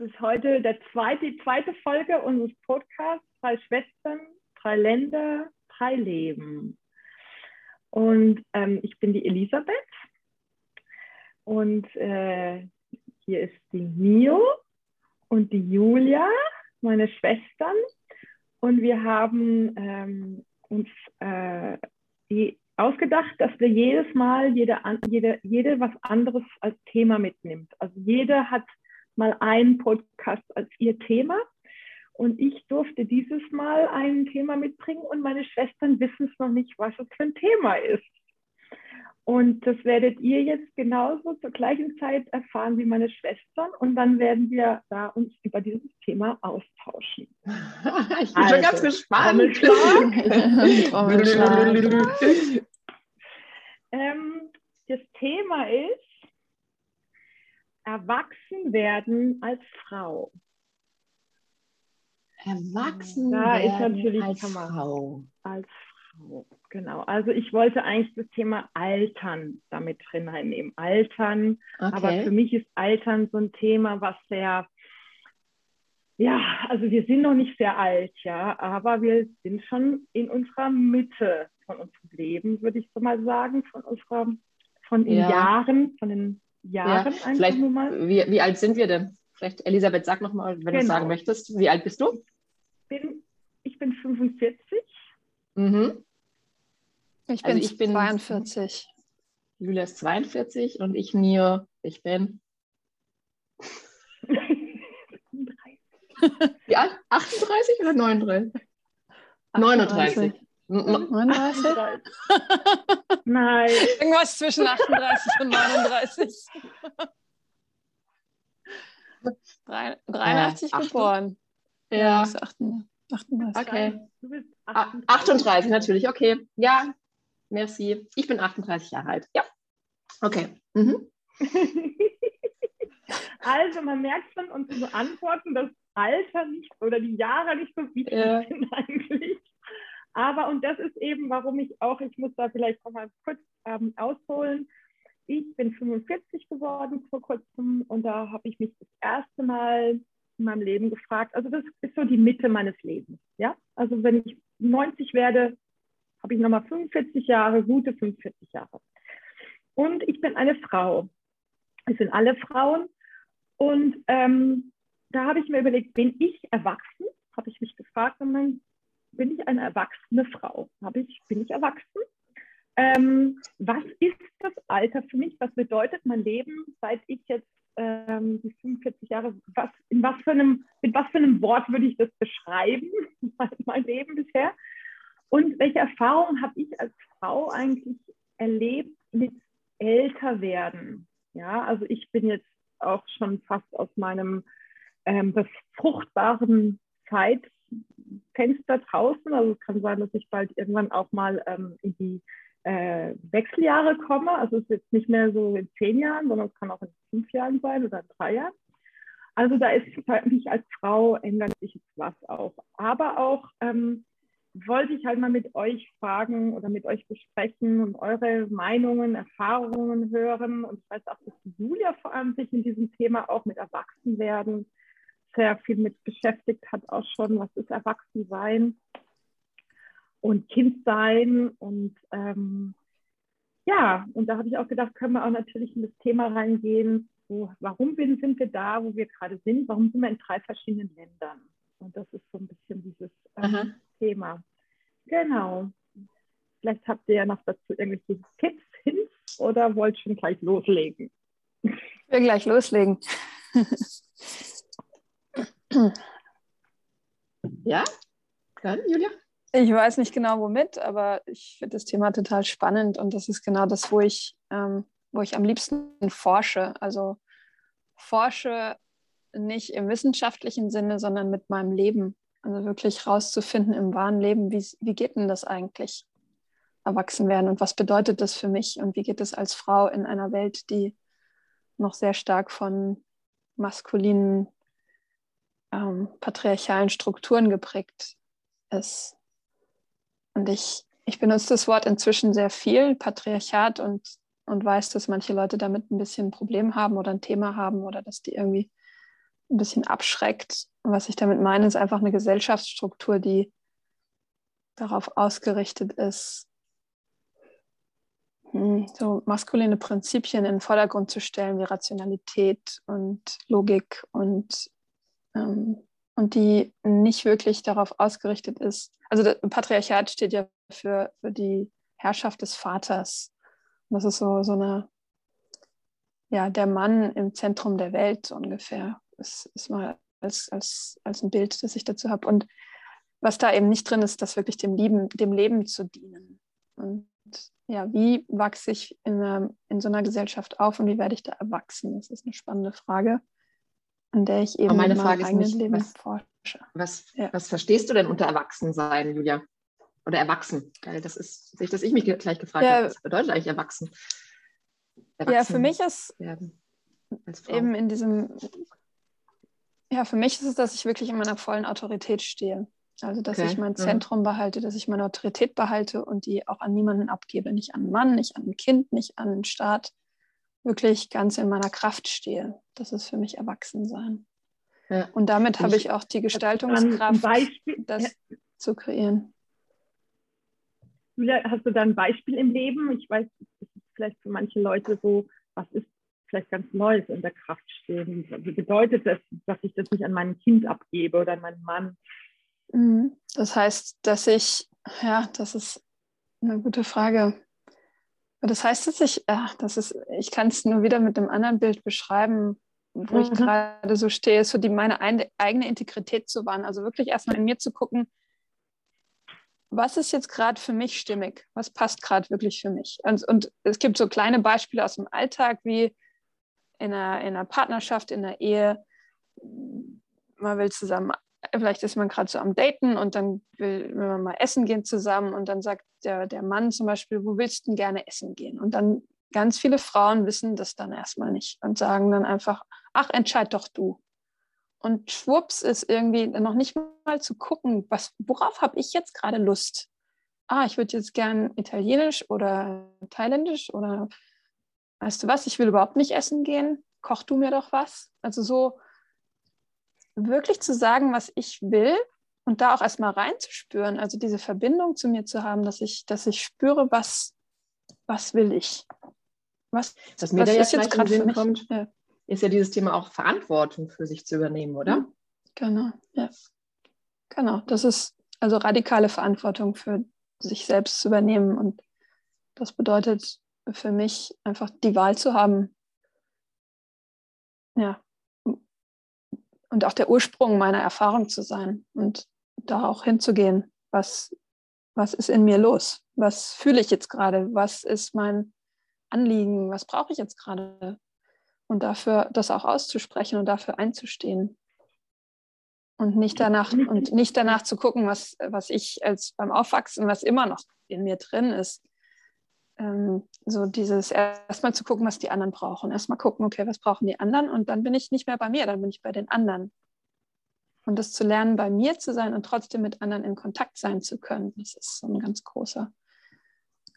ist heute der zweite, die zweite Folge unseres Podcasts, drei Schwestern, drei Länder, drei Leben. Und ähm, ich bin die Elisabeth und äh, hier ist die Mio und die Julia, meine Schwestern. Und wir haben ähm, uns äh, die ausgedacht, dass wir jedes Mal jede, jede, jede was anderes als Thema mitnimmt. Also jeder hat mal einen Podcast als ihr Thema. Und ich durfte dieses Mal ein Thema mitbringen und meine Schwestern wissen es noch nicht, was es für ein Thema ist. Und das werdet ihr jetzt genauso zur gleichen Zeit erfahren wie meine Schwestern. Und dann werden wir da uns über dieses Thema austauschen. ich bin also, schon ganz gespannt. ähm, das Thema ist Erwachsen werden als Frau. Erwachsen da werden ist natürlich als Frau. Als Frau, genau. Also ich wollte eigentlich das Thema Altern damit drin reinnehmen. Altern, okay. aber für mich ist Altern so ein Thema, was sehr, ja, also wir sind noch nicht sehr alt, ja, aber wir sind schon in unserer Mitte von unserem Leben, würde ich so mal sagen, von unserer, von den ja. Jahren, von den Jahren ja, vielleicht, nur mal. Wie, wie alt sind wir denn? Vielleicht, Elisabeth, sag nochmal, wenn genau. du sagen möchtest. Wie alt bist du? Bin, ich bin 45. Mhm. Ich bin, also ich bin 42. Julia ist 42 und ich Nio, ich bin. Wie alt? 38 oder 39? 39. 39? Nein. Irgendwas zwischen 38 und 39. 83 äh, geboren. Ja. 38. Okay. Du bist 38. 38 natürlich, okay. Ja, merci. Ich bin 38 Jahre alt. Ja. Okay. Mhm. also man merkt schon unsere Antworten, dass Alter nicht oder die Jahre nicht so wichtig ja. sind eigentlich. Aber, und das ist eben, warum ich auch, ich muss da vielleicht noch mal kurz ähm, ausholen. Ich bin 45 geworden vor kurzem und da habe ich mich das erste Mal in meinem Leben gefragt. Also das ist so die Mitte meines Lebens. Ja? Also wenn ich 90 werde, habe ich nochmal 45 Jahre, gute 45 Jahre. Und ich bin eine Frau. Es sind alle Frauen. Und ähm, da habe ich mir überlegt, bin ich erwachsen? Habe ich mich gefragt, und mein bin ich eine erwachsene Frau? Habe ich, bin ich erwachsen? Ähm, was ist das Alter für mich? Was bedeutet mein Leben, seit ich jetzt ähm, die 45 Jahre, was, in was für einem, mit was für einem Wort würde ich das beschreiben, mein, Leben bisher? Und welche Erfahrungen habe ich als Frau eigentlich erlebt mit Älterwerden? Ja, also ich bin jetzt auch schon fast aus meinem ähm, befruchtbaren Zeit Fenster draußen. Also es kann sein, dass ich bald irgendwann auch mal ähm, in die äh, Wechseljahre komme. Also es ist jetzt nicht mehr so in zehn Jahren, sondern es kann auch in fünf Jahren sein oder in drei Jahren. Also da ist für mich als Frau ändert sich jetzt was auch. Aber auch ähm, wollte ich halt mal mit euch fragen oder mit euch besprechen und eure Meinungen, Erfahrungen hören. Und ich weiß auch, dass Julia vor allem sich in diesem Thema auch mit Erwachsenwerden sehr viel mit beschäftigt hat, auch schon, was ist Erwachsensein und Kindsein. Und ähm, ja, und da habe ich auch gedacht, können wir auch natürlich in das Thema reingehen, wo, warum sind wir da, wo wir gerade sind, warum sind wir in drei verschiedenen Ländern. Und das ist so ein bisschen dieses ähm, Thema. Genau. Vielleicht habt ihr ja noch dazu irgendwelche Tipps, Hints oder wollt schon gleich loslegen? Ich will gleich loslegen. Ja? Dann, Julia? Ich weiß nicht genau womit, aber ich finde das Thema total spannend und das ist genau das, wo ich, ähm, wo ich am liebsten forsche. Also forsche nicht im wissenschaftlichen Sinne, sondern mit meinem Leben. Also wirklich rauszufinden im wahren Leben, wie, wie geht denn das eigentlich, erwachsen werden und was bedeutet das für mich und wie geht es als Frau in einer Welt, die noch sehr stark von maskulinen ähm, patriarchalen Strukturen geprägt ist. Und ich, ich benutze das Wort inzwischen sehr viel, Patriarchat, und, und weiß, dass manche Leute damit ein bisschen ein Problem haben oder ein Thema haben oder dass die irgendwie ein bisschen abschreckt. was ich damit meine, ist einfach eine Gesellschaftsstruktur, die darauf ausgerichtet ist, hm, so maskuline Prinzipien in den Vordergrund zu stellen, wie Rationalität und Logik und, ähm, und die nicht wirklich darauf ausgerichtet ist. Also das Patriarchat steht ja für, für die Herrschaft des Vaters. Und das ist so, so eine, ja, der Mann im Zentrum der Welt so ungefähr. Das ist mal als, als, als ein Bild, das ich dazu habe. Und was da eben nicht drin ist, das wirklich dem Leben, dem Leben zu dienen. Und ja, wie wachse ich in, in so einer Gesellschaft auf und wie werde ich da erwachsen? Das ist eine spannende Frage, an der ich eben meine Frage ist nicht, Leben was, forsche. Was, ja. was verstehst du denn unter Erwachsensein, Julia? Oder Erwachsen? Das ist, dass ich mich gleich gefragt ja, habe, was bedeutet eigentlich Erwachsen? erwachsen ja, für mich ist eben in diesem, ja, für mich ist es, dass ich wirklich in meiner vollen Autorität stehe. Also, dass okay. ich mein Zentrum behalte, dass ich meine Autorität behalte und die auch an niemanden abgebe. Nicht an einen Mann, nicht an ein Kind, nicht an den Staat. Wirklich ganz in meiner Kraft stehe. Das ist für mich Erwachsensein. Ja. Und damit habe ich auch die Gestaltungskraft, das ja. zu kreieren. Hast du da ein Beispiel im Leben? Ich weiß, das ist vielleicht für manche Leute so, was ist vielleicht ganz Neues in der Kraft stehen? Wie bedeutet das, dass ich das nicht an mein Kind abgebe oder an meinen Mann? Mhm. Das heißt, dass ich, ja, das ist eine gute Frage. Das heißt, dass ich, ja, das ist, ich kann es nur wieder mit einem anderen Bild beschreiben, wo mhm. ich gerade so stehe, so die meine eigene Integrität zu wahren. Also wirklich erstmal in mir zu gucken, was ist jetzt gerade für mich stimmig? Was passt gerade wirklich für mich? Und, und, es gibt so kleine Beispiele aus dem Alltag, wie in einer, in einer Partnerschaft, in einer Ehe. Man will zusammen vielleicht ist man gerade so am Daten und dann will, will man mal essen gehen zusammen und dann sagt der, der Mann zum Beispiel, wo willst du denn gerne essen gehen? Und dann ganz viele Frauen wissen das dann erstmal nicht und sagen dann einfach, ach, entscheid doch du. Und schwupps ist irgendwie noch nicht mal zu gucken, was, worauf habe ich jetzt gerade Lust? Ah, ich würde jetzt gern italienisch oder thailändisch oder weißt du was, ich will überhaupt nicht essen gehen. Koch du mir doch was. Also so, wirklich zu sagen, was ich will und da auch erstmal reinzuspüren, also diese Verbindung zu mir zu haben, dass ich, dass ich spüre, was, was will ich. Was, was mir was da jetzt, jetzt gerade Sinn kommt, ja. ist ja dieses Thema auch Verantwortung für sich zu übernehmen, oder? Genau, ja. Genau, das ist also radikale Verantwortung für sich selbst zu übernehmen. Und das bedeutet für mich einfach die Wahl zu haben, ja, und auch der Ursprung meiner Erfahrung zu sein und da auch hinzugehen, was, was ist in mir los? Was fühle ich jetzt gerade? Was ist mein Anliegen? Was brauche ich jetzt gerade? Und dafür das auch auszusprechen und dafür einzustehen. Und nicht danach, und nicht danach zu gucken, was, was ich als beim Aufwachsen, was immer noch in mir drin ist, ähm, so dieses erstmal zu gucken, was die anderen brauchen. Erstmal gucken, okay, was brauchen die anderen? Und dann bin ich nicht mehr bei mir, dann bin ich bei den anderen. Und das zu lernen, bei mir zu sein und trotzdem mit anderen in Kontakt sein zu können, das ist so ein ganz großer,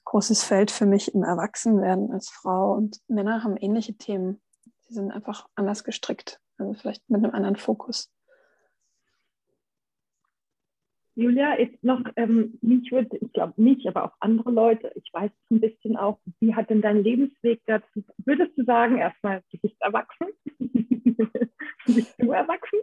großes Feld für mich im Erwachsenwerden als Frau. Und Männer haben ähnliche Themen. Sie sind einfach anders gestrickt, also vielleicht mit einem anderen Fokus. Julia, ist noch, ähm, mich würde, ich glaube nicht, aber auch andere Leute, ich weiß es ein bisschen auch, wie hat denn dein Lebensweg dazu, würdest du sagen, erstmal, du bist erwachsen, bist du erwachsen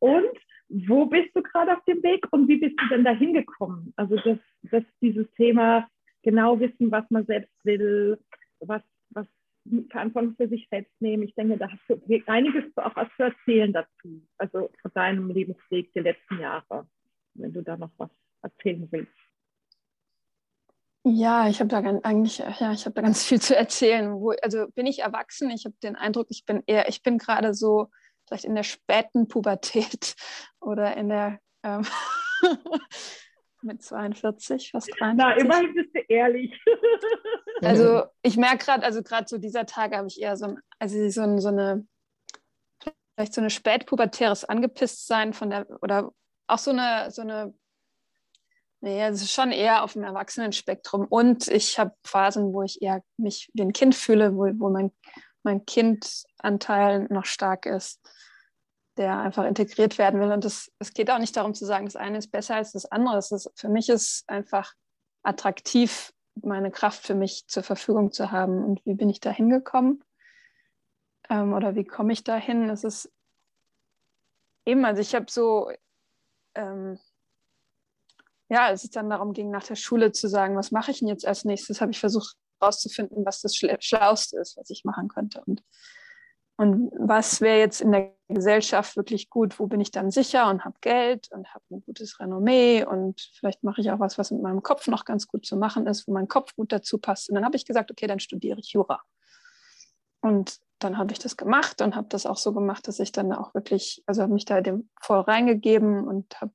und wo bist du gerade auf dem Weg und wie bist du denn da hingekommen? Also, dass, dass dieses Thema genau wissen, was man selbst will, was, was Verantwortung für sich selbst nehmen. Ich denke, da hast du einiges auch was zu erzählen dazu, also von deinem Lebensweg der letzten Jahre wenn du da noch was erzählen willst. Ja, ich habe da ganz, eigentlich, ja, ich habe da ganz viel zu erzählen. Wo, also bin ich erwachsen? Ich habe den Eindruck, ich bin eher, ich bin gerade so vielleicht in der späten Pubertät oder in der ähm, mit 42, fast 43. Na, immerhin bist du ehrlich. also ich merke gerade, also gerade so dieser Tage habe ich eher so, ein, also so, so eine vielleicht so eine spätpubertäres Angepisstsein von der oder auch so eine, so eine, naja, es ist schon eher auf dem Erwachsenenspektrum. Und ich habe Phasen, wo ich eher mich wie ein Kind fühle, wo, wo mein, mein Kindanteil noch stark ist. der einfach integriert werden will. Und es geht auch nicht darum zu sagen, das eine ist besser als das andere. Es ist, für mich ist einfach attraktiv, meine Kraft für mich zur Verfügung zu haben. Und wie bin ich da hingekommen? Ähm, oder wie komme ich da hin? Es ist eben, also ich habe so, ähm, ja, als es dann darum ging, nach der Schule zu sagen, was mache ich denn jetzt als nächstes, habe ich versucht herauszufinden, was das Schlauste ist, was ich machen könnte. Und und was wäre jetzt in der Gesellschaft wirklich gut? Wo bin ich dann sicher und habe Geld und habe ein gutes Renommee und vielleicht mache ich auch was, was mit meinem Kopf noch ganz gut zu machen ist, wo mein Kopf gut dazu passt. Und dann habe ich gesagt, okay, dann studiere ich Jura. Und dann habe ich das gemacht und habe das auch so gemacht, dass ich dann auch wirklich, also habe mich da dem voll reingegeben und habe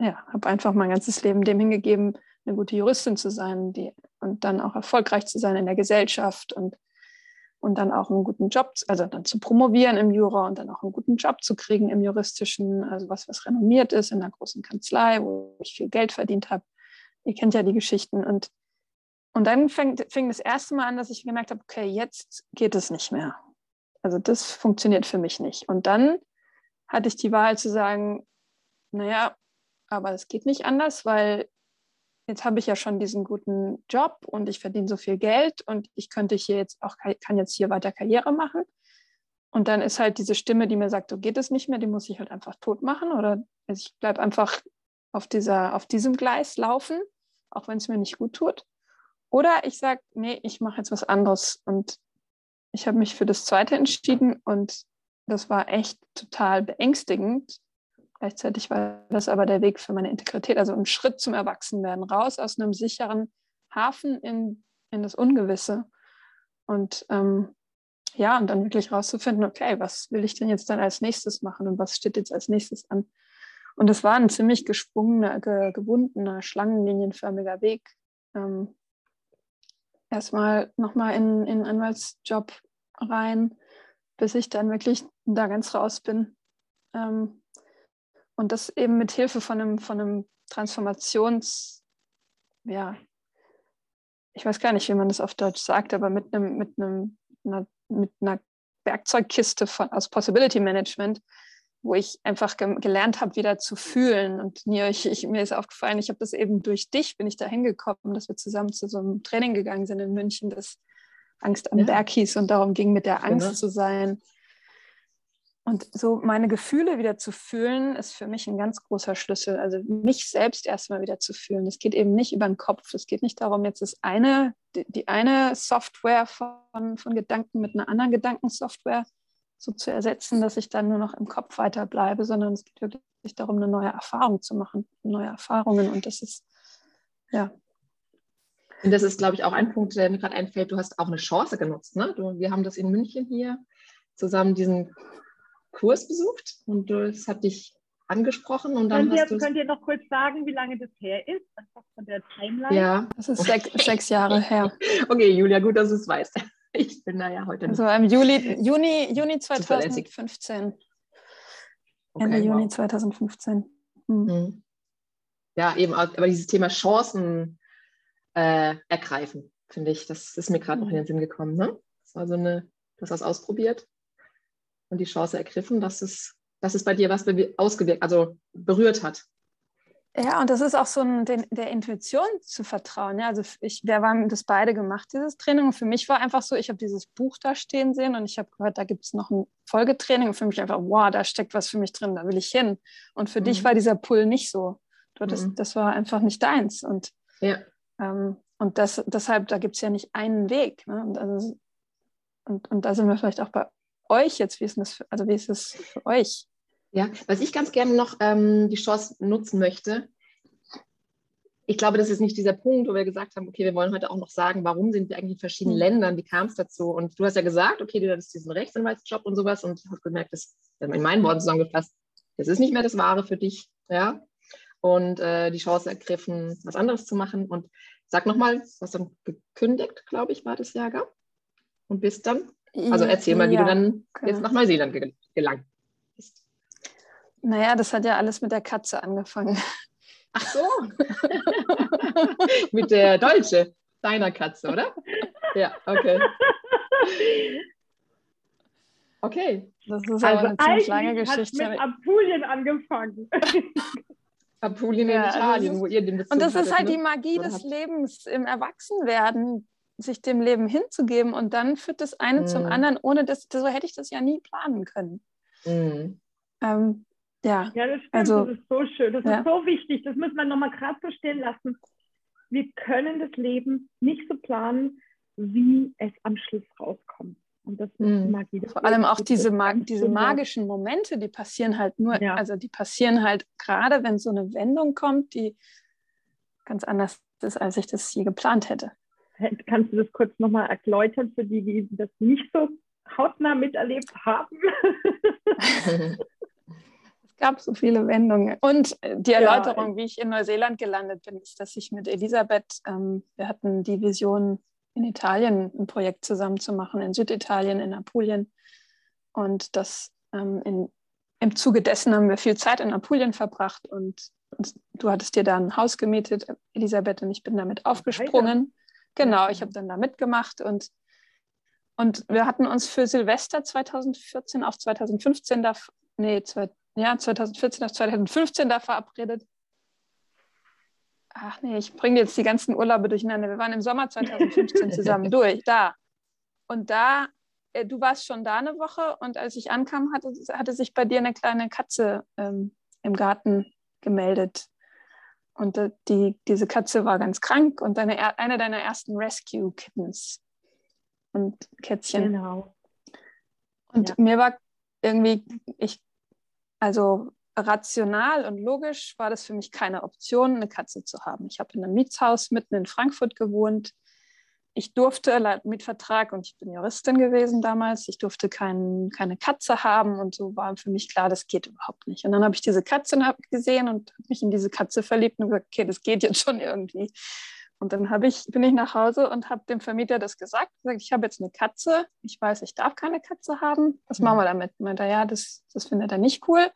ja, habe einfach mein ganzes Leben dem hingegeben, eine gute Juristin zu sein, die und dann auch erfolgreich zu sein in der Gesellschaft und und dann auch einen guten Job, also dann zu promovieren im Jura und dann auch einen guten Job zu kriegen im juristischen, also was, was renommiert ist in einer großen Kanzlei, wo ich viel Geld verdient habe. Ihr kennt ja die Geschichten. Und, und dann fing, fing das erste Mal an, dass ich gemerkt habe, okay, jetzt geht es nicht mehr. Also das funktioniert für mich nicht. Und dann hatte ich die Wahl zu sagen, naja, aber es geht nicht anders, weil jetzt habe ich ja schon diesen guten Job und ich verdiene so viel Geld und ich könnte hier jetzt auch, kann jetzt hier weiter Karriere machen. Und dann ist halt diese Stimme, die mir sagt, so geht es nicht mehr, die muss ich halt einfach tot machen oder ich bleibe einfach auf, dieser, auf diesem Gleis laufen, auch wenn es mir nicht gut tut. Oder ich sage, nee, ich mache jetzt was anderes. Und ich habe mich für das Zweite entschieden und das war echt total beängstigend, Gleichzeitig war das aber der Weg für meine Integrität, also ein Schritt zum Erwachsenwerden, raus aus einem sicheren Hafen in, in das Ungewisse. Und ähm, ja, und dann wirklich rauszufinden, okay, was will ich denn jetzt dann als nächstes machen und was steht jetzt als nächstes an? Und das war ein ziemlich gesprungener, ge, gewundener, schlangenlinienförmiger Weg. Ähm, erstmal nochmal in, in einen Anwaltsjob rein, bis ich dann wirklich da ganz raus bin. Ähm, und das eben mit Hilfe von einem, von einem Transformations, ja, ich weiß gar nicht, wie man das auf Deutsch sagt, aber mit einem, mit einem, einer, mit einer Werkzeugkiste von, aus Possibility Management, wo ich einfach ge gelernt habe, wieder zu fühlen. Und ich, ich, mir ist aufgefallen, ich habe das eben durch dich, bin ich da hingekommen, dass wir zusammen zu so einem Training gegangen sind in München, das Angst am ja. Berg hieß und darum ging, mit der Angst genau. zu sein. Und so meine Gefühle wieder zu fühlen, ist für mich ein ganz großer Schlüssel. Also mich selbst erstmal wieder zu fühlen. Es geht eben nicht über den Kopf. Es geht nicht darum, jetzt das eine, die, die eine Software von, von Gedanken mit einer anderen Gedankensoftware so zu ersetzen, dass ich dann nur noch im Kopf weiterbleibe, sondern es geht wirklich darum, eine neue Erfahrung zu machen, neue Erfahrungen. Und das ist, ja. Und das ist, glaube ich, auch ein Punkt, der mir gerade einfällt. Du hast auch eine Chance genutzt. Ne? Du, wir haben das in München hier zusammen diesen Kurs besucht und das hat dich angesprochen und dann könnt, ihr, könnt ihr noch kurz sagen, wie lange das her ist? Einfach von der Timeline? Ja, das ist sechs, sechs Jahre her. Okay, Julia, gut, dass du es weißt. Ich bin da ja heute nicht. Also im Juli, Juni, Juni 2015. Okay, Ende wow. Juni 2015. Hm. Hm. Ja, eben, aber dieses Thema Chancen äh, ergreifen, finde ich, das ist mir gerade noch in den Sinn gekommen. Ne? Das war so eine, du hast das ausprobiert und die Chance ergriffen, dass es, dass es bei dir was ausgewirkt, also berührt hat. Ja, und das ist auch so ein, den, der Intuition zu vertrauen. Ja, also ich, wir haben das beide gemacht, dieses Training. Und für mich war einfach so, ich habe dieses Buch da stehen sehen und ich habe gehört, da gibt es noch ein Folgetraining. Und für mich einfach, wow, da steckt was für mich drin, da will ich hin. Und für mhm. dich war dieser Pull nicht so. Du, das, mhm. das war einfach nicht deins. Und, ja. Ähm, und das, deshalb, da gibt es ja nicht einen Weg. Ne? Und, also, und, und da sind wir vielleicht auch bei euch jetzt? Wie ist das, für, also wie ist es für euch? Ja, was ich ganz gerne noch ähm, die Chance nutzen möchte, ich glaube, das ist nicht dieser Punkt, wo wir gesagt haben, okay, wir wollen heute auch noch sagen, warum sind wir eigentlich in verschiedenen mhm. Ländern, wie kam es dazu? Und du hast ja gesagt, okay, du hattest diesen Rechtsanwaltsjob und sowas und hast gemerkt, das in meinen Worten zusammengefasst, das ist nicht mehr das Wahre für dich, ja, und äh, die Chance ergriffen, was anderes zu machen. Und sag nochmal, du hast dann gekündigt, glaube ich, war das Jahr, gell? Und bist dann also erzähl mal, wie ja, du dann genau. jetzt nach Neuseeland gelangt bist. Naja, das hat ja alles mit der Katze angefangen. Ach so. mit der Deutsche, deiner Katze, oder? Ja, okay. Okay. Das ist also eine ziemlich lange Geschichte. Hat mit Apulien angefangen. Apulien ja, in also Italien, ist, wo ihr den Bezug Und das hattet, ist halt ne? die Magie des Lebens im Erwachsenwerden, sich dem Leben hinzugeben und dann führt das eine mm. zum mhm. anderen, ohne das, so hätte ich das ja nie planen können. Mm. Ähm, ja, ja das, stimmt, also, das ist so schön, das ja. ist so wichtig, das muss man nochmal gerade so stehen lassen. Wir können das Leben nicht so planen, wie es am Schluss rauskommt. Und das mhm. Magie. Das Vor allem auch diese, Mag diese magischen Momente, die passieren halt nur, ja. also die passieren halt gerade, wenn so eine Wendung kommt, die ganz anders ist, als ich das je geplant hätte. Kannst du das kurz nochmal erläutern für die, die das nicht so hautnah miterlebt haben? es gab so viele Wendungen. Und die Erläuterung, ja. wie ich in Neuseeland gelandet bin, ist, dass ich mit Elisabeth, ähm, wir hatten die Vision, in Italien ein Projekt zusammen zu machen, in Süditalien, in Apulien. Und das ähm, in, im Zuge dessen haben wir viel Zeit in Apulien verbracht und, und du hattest dir da ein Haus gemietet, Elisabeth, und ich bin damit aufgesprungen. Genau, ich habe dann da mitgemacht und, und wir hatten uns für Silvester 2014 auf 2015 da, nee, zwei, ja, 2014 auf 2015 da verabredet ach nee, ich bringe jetzt die ganzen Urlaube durcheinander. Wir waren im Sommer 2015 zusammen durch, da. Und da, äh, du warst schon da eine Woche und als ich ankam, hatte, hatte sich bei dir eine kleine Katze ähm, im Garten gemeldet. Und äh, die, diese Katze war ganz krank und deine, eine deiner ersten Rescue-Kittens und Kätzchen. Genau. Und ja. mir war irgendwie, ich, also rational und logisch war das für mich keine Option, eine Katze zu haben. Ich habe in einem Mietshaus mitten in Frankfurt gewohnt. Ich durfte laut Mietvertrag, und ich bin Juristin gewesen damals, ich durfte kein, keine Katze haben und so war für mich klar, das geht überhaupt nicht. Und dann habe ich diese Katze gesehen und habe mich in diese Katze verliebt und gesagt, okay, das geht jetzt schon irgendwie. Und dann ich, bin ich nach Hause und habe dem Vermieter das gesagt, gesagt, ich habe jetzt eine Katze, ich weiß, ich darf keine Katze haben, was machen wir damit? Meint er, ja, das, das findet er nicht cool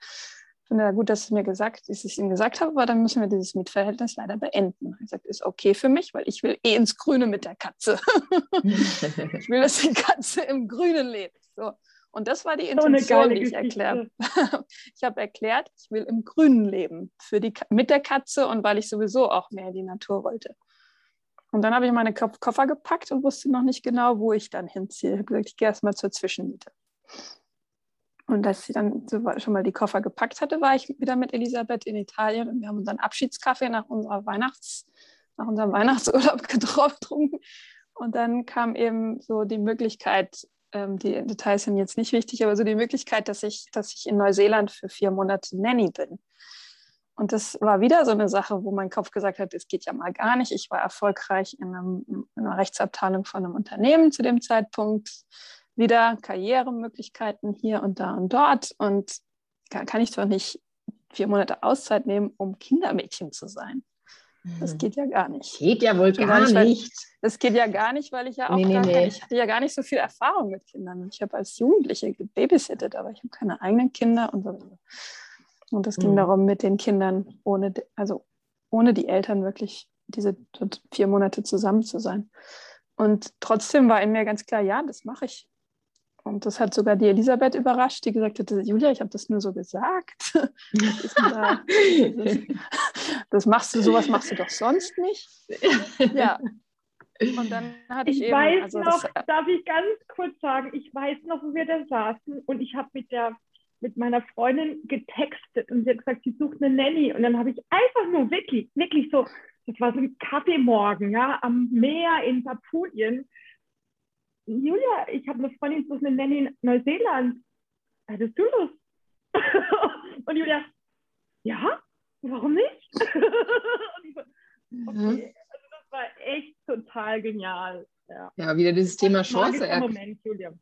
finde gut, dass es mir gesagt, dass ich ihm gesagt habe, aber dann müssen wir dieses Mietverhältnis leider beenden. Er sagt, ist okay für mich, weil ich will eh ins Grüne mit der Katze. ich will, dass die Katze im Grünen lebt. So. Und das war die Intention, so die ich erklärt Ich habe erklärt, ich will im Grünen leben für die, mit der Katze und weil ich sowieso auch mehr in die Natur wollte. Und dann habe ich meine Koffer gepackt und wusste noch nicht genau, wo ich dann hinziehe. Ich habe gesagt, ich gehe erstmal zur Zwischenmiete. Und als sie dann schon mal die Koffer gepackt hatte, war ich wieder mit Elisabeth in Italien und wir haben unseren Abschiedskaffee nach, unserer Weihnachts-, nach unserem Weihnachtsurlaub getrunken. Und dann kam eben so die Möglichkeit, ähm, die Details sind jetzt nicht wichtig, aber so die Möglichkeit, dass ich, dass ich in Neuseeland für vier Monate Nanny bin. Und das war wieder so eine Sache, wo mein Kopf gesagt hat, es geht ja mal gar nicht. Ich war erfolgreich in, einem, in einer Rechtsabteilung von einem Unternehmen zu dem Zeitpunkt wieder Karrieremöglichkeiten hier und da und dort. Und kann ich doch nicht vier Monate Auszeit nehmen, um Kindermädchen zu sein. Das mhm. geht ja gar nicht. Geht ja wohl gar nicht. Weil, das geht ja gar nicht, weil ich ja auch nee, nee, nee. ich hatte ja gar nicht so viel Erfahrung mit Kindern. Ich habe als Jugendliche gebabysittet, aber ich habe keine eigenen Kinder und so. Und es ging mhm. darum, mit den Kindern ohne, also ohne die Eltern wirklich diese vier Monate zusammen zu sein. Und trotzdem war in mir ganz klar, ja, das mache ich. Und das hat sogar die Elisabeth überrascht, die gesagt hat, Julia, ich habe das nur so gesagt. Da? Das, das, machst du, sowas machst du doch sonst nicht. Ja. Und dann hatte ich, ich eben, weiß also noch, das, darf ich ganz kurz sagen, ich weiß noch, wo wir da saßen und ich habe mit der mit meiner Freundin getextet und sie hat gesagt, sie sucht eine Nanny. Und dann habe ich einfach nur wirklich, wirklich so, das war so ein Kaffeemorgen, ja, am Meer in Papulien Julia, ich habe eine Freundin, so eine Nanny in Neuseeland. Hättest du Lust? und Julia, ja, warum nicht? und so, mhm. okay. Also das war echt total genial. Ja, ja wieder dieses Thema Chance. Moment, Julia.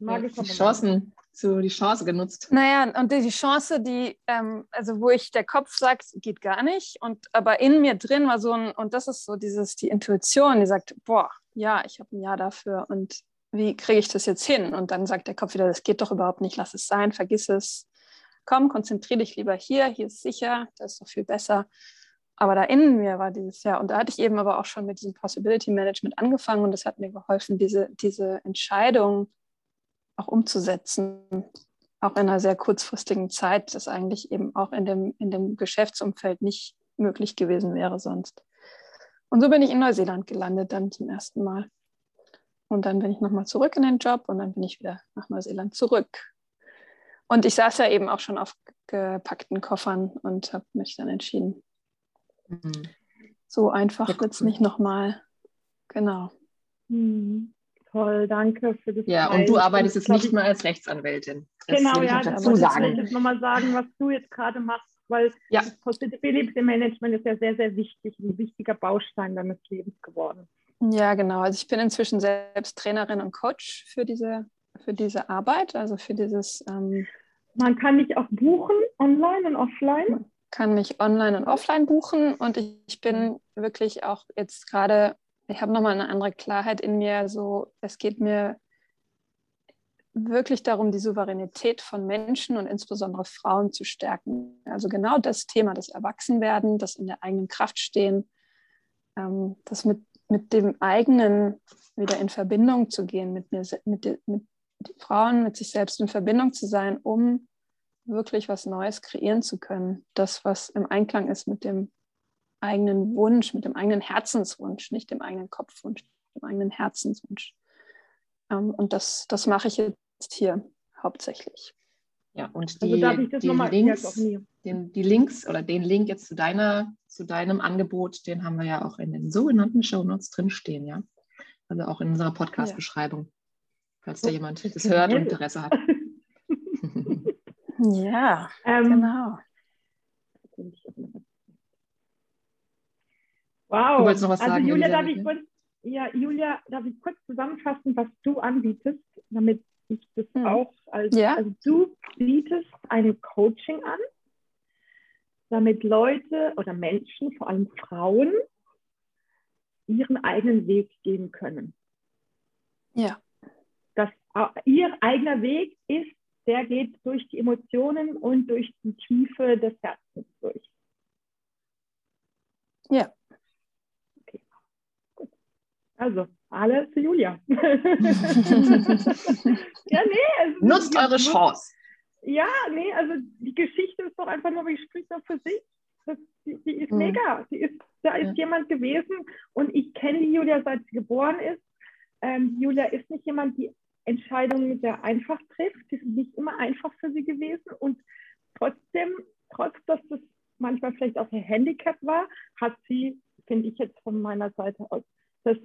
Magischer die Chancen, so die Chance genutzt. Naja, und die Chance, die, ähm, also wo ich der Kopf sagt, geht gar nicht, und aber in mir drin war so ein, und das ist so dieses, die Intuition, die sagt, boah, ja, ich habe ein Jahr dafür und wie kriege ich das jetzt hin? Und dann sagt der Kopf wieder, das geht doch überhaupt nicht, lass es sein, vergiss es. Komm, konzentriere dich lieber hier, hier ist sicher, das ist doch viel besser. Aber da in mir war dieses Jahr, und da hatte ich eben aber auch schon mit diesem Possibility Management angefangen und das hat mir geholfen, diese, diese Entscheidung auch umzusetzen, auch in einer sehr kurzfristigen Zeit, das eigentlich eben auch in dem, in dem Geschäftsumfeld nicht möglich gewesen wäre sonst. Und so bin ich in Neuseeland gelandet, dann zum ersten Mal. Und dann bin ich nochmal zurück in den Job und dann bin ich wieder nach Neuseeland zurück. Und ich saß ja eben auch schon auf gepackten Koffern und habe mich dann entschieden. Mhm. So einfach wird es nicht nochmal. Genau. Mhm. Toll, danke für das. Ja, Teil. und du arbeitest jetzt nicht mehr als Rechtsanwältin. Das genau, ja, das dazu sagen. ich jetzt nochmal sagen, was du jetzt gerade machst, weil ja. das Possibility Management ist ja sehr, sehr wichtig, ein wichtiger Baustein deines Lebens geworden. Ja, genau. Also ich bin inzwischen selbst Trainerin und Coach für diese, für diese Arbeit, also für dieses. Ähm, Man kann mich auch buchen, online und offline. Kann mich online und offline buchen und ich, ich bin wirklich auch jetzt gerade ich habe nochmal eine andere Klarheit in mir. So, es geht mir wirklich darum, die Souveränität von Menschen und insbesondere Frauen zu stärken. Also genau das Thema, das Erwachsenwerden, das in der eigenen Kraft stehen, ähm, das mit, mit dem eigenen wieder in Verbindung zu gehen, mit, mir, mit, mit Frauen, mit sich selbst in Verbindung zu sein, um wirklich was Neues kreieren zu können. Das, was im Einklang ist mit dem eigenen Wunsch, mit dem eigenen Herzenswunsch, nicht dem eigenen Kopfwunsch, dem eigenen Herzenswunsch. Ähm, und das, das mache ich jetzt hier hauptsächlich. Ja, und also die, also die Links, den, die Links oder den Link jetzt zu deiner, zu deinem Angebot, den haben wir ja auch in den sogenannten Show Notes drinstehen, ja. Also auch in unserer Podcast-Beschreibung, falls da jemand das hört und Interesse hat. ja, ähm, genau. Wow. Du wolltest noch was also sagen. Julia, darf ich kurz, ja, Julia, darf ich kurz zusammenfassen, was du anbietest, damit ich das hm. auch als, ja. also du bietest ein Coaching an, damit Leute oder Menschen, vor allem Frauen, ihren eigenen Weg gehen können. Ja. Dass ihr eigener Weg ist, der geht durch die Emotionen und durch die Tiefe des Herzens durch. Ja. Also, alle zu Julia. ja, nee. Also, Nutzt eure Chance. Ja, nee, also die Geschichte ist doch einfach nur, wie spricht doch für sich. Das, die, die, ist mhm. mega. Die ist, da ist ja. jemand gewesen und ich kenne die Julia, seit sie geboren ist. Ähm, Julia ist nicht jemand, die Entscheidungen mit der einfach trifft. Die sind nicht immer einfach für sie gewesen und trotzdem, trotz dass das manchmal vielleicht auch ihr Handicap war, hat sie, finde ich jetzt von meiner Seite aus, das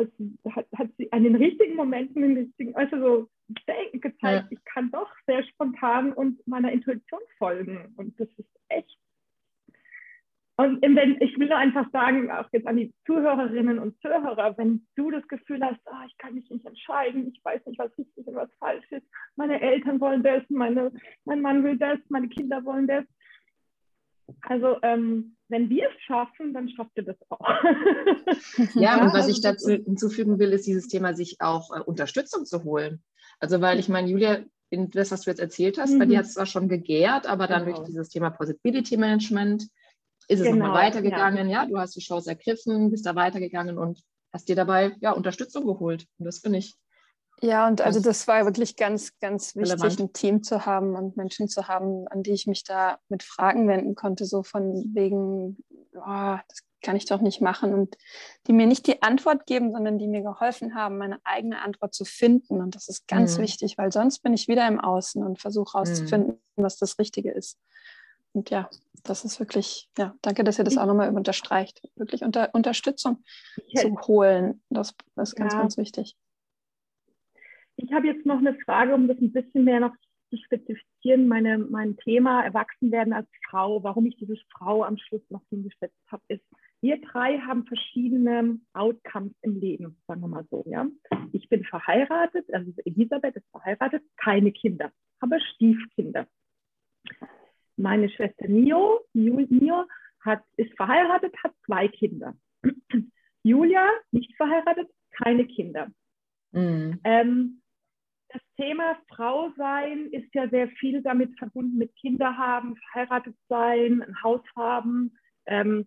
hat, hat, hat sie an den richtigen Momenten, den richtigen, also so gezeigt, ja. ich kann doch sehr spontan und meiner Intuition folgen. Und das ist echt. Und wenn, ich will nur einfach sagen, auch jetzt an die Zuhörerinnen und Zuhörer, wenn du das Gefühl hast, oh, ich kann mich nicht entscheiden, ich weiß nicht, was richtig und was falsch ist, meine Eltern wollen das, meine, mein Mann will das, meine Kinder wollen das. Also ähm, wenn wir es schaffen, dann schafft ihr das auch. ja, und was ich dazu hinzufügen will, ist dieses Thema, sich auch äh, Unterstützung zu holen. Also, weil ich meine, Julia, in das, was du jetzt erzählt hast, mhm. bei dir mhm. hat es zwar schon gegärt, aber dann genau. durch dieses Thema Possibility Management ist es genau, nochmal weitergegangen. Ja. ja, du hast die Chance ergriffen, bist da weitergegangen und hast dir dabei ja Unterstützung geholt. Und das finde ich ja, und also das war wirklich ganz, ganz wichtig, relevant. ein Team zu haben und Menschen zu haben, an die ich mich da mit Fragen wenden konnte, so von wegen, oh, das kann ich doch nicht machen und die mir nicht die Antwort geben, sondern die mir geholfen haben, meine eigene Antwort zu finden. Und das ist ganz mhm. wichtig, weil sonst bin ich wieder im Außen und versuche herauszufinden, mhm. was das Richtige ist. Und ja, das ist wirklich, ja, danke, dass ihr das auch nochmal unterstreicht. Wirklich unter, Unterstützung zu holen, das, das ist ganz, ja. ganz wichtig. Ich habe jetzt noch eine Frage, um das ein bisschen mehr noch zu spezifizieren, meine, mein Thema Erwachsenwerden als Frau, warum ich dieses Frau am Schluss noch hingesetzt habe, ist, wir drei haben verschiedene Outcomes im Leben, sagen wir mal so. Ja? Ich bin verheiratet, also Elisabeth ist verheiratet, keine Kinder, aber Stiefkinder. Meine Schwester Mio, Mio hat, ist verheiratet, hat zwei Kinder. Julia, nicht verheiratet, keine Kinder. Mhm. Ähm, das Thema Frau sein ist ja sehr viel damit verbunden mit Kinder haben, verheiratet sein, ein Haus haben. Ähm,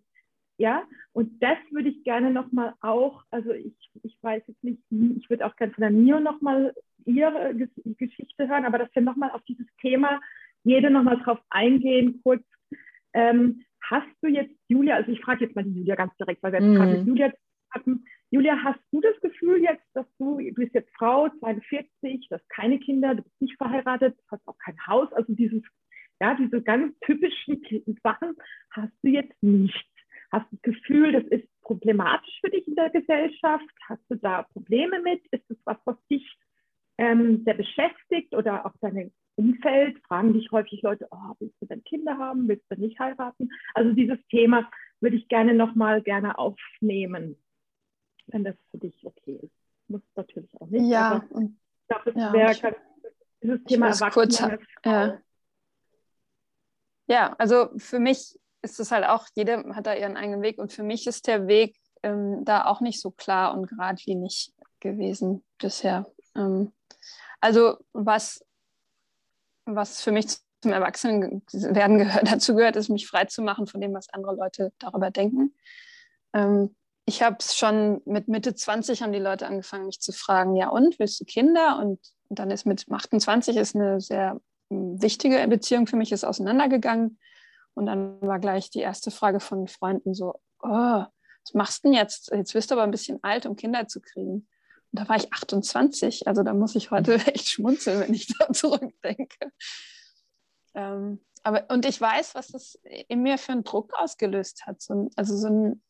ja, und das würde ich gerne nochmal auch, also ich, ich weiß jetzt nicht, ich würde auch gerne von der Mio nochmal Ihre Geschichte hören, aber dass wir nochmal auf dieses Thema, jede nochmal drauf eingehen, kurz. Ähm, hast du jetzt, Julia, also ich frage jetzt mal die Julia ganz direkt, weil wir jetzt mm. gerade mit Julia hatten. Julia, hast du das Gefühl jetzt, dass du, du bist jetzt Frau, 42, du hast keine Kinder, du bist nicht verheiratet, du hast auch kein Haus, also dieses, ja, diese ganz typischen Sachen hast du jetzt nicht. Hast du das Gefühl, das ist problematisch für dich in der Gesellschaft? Hast du da Probleme mit? Ist das was, was dich ähm, sehr beschäftigt oder auch dein Umfeld? Fragen dich häufig Leute, oh, willst du denn Kinder haben? Willst du nicht heiraten? Also dieses Thema würde ich gerne nochmal gerne aufnehmen wenn das für dich okay ist. Muss natürlich auch nicht. Ja, aber ich glaube, es ja, wäre dieses Thema Erwachsene. Ja. ja, also für mich ist es halt auch, jeder hat da ihren eigenen Weg und für mich ist der Weg ähm, da auch nicht so klar und geradlinig gewesen bisher. Ähm, also was, was für mich zum Erwachsenenwerden gehört, dazu gehört, ist mich frei zu machen von dem, was andere Leute darüber denken. Ähm, ich habe es schon mit Mitte 20 haben die Leute angefangen, mich zu fragen, ja und, willst du Kinder? Und dann ist mit 28 ist eine sehr hm, wichtige Beziehung für mich ist auseinandergegangen. Und dann war gleich die erste Frage von Freunden so, oh, was machst du denn jetzt? Jetzt bist du aber ein bisschen alt, um Kinder zu kriegen. Und da war ich 28, also da muss ich heute echt schmunzeln, wenn ich da zurückdenke. Ähm, aber, und ich weiß, was das in mir für einen Druck ausgelöst hat. So, also so ein,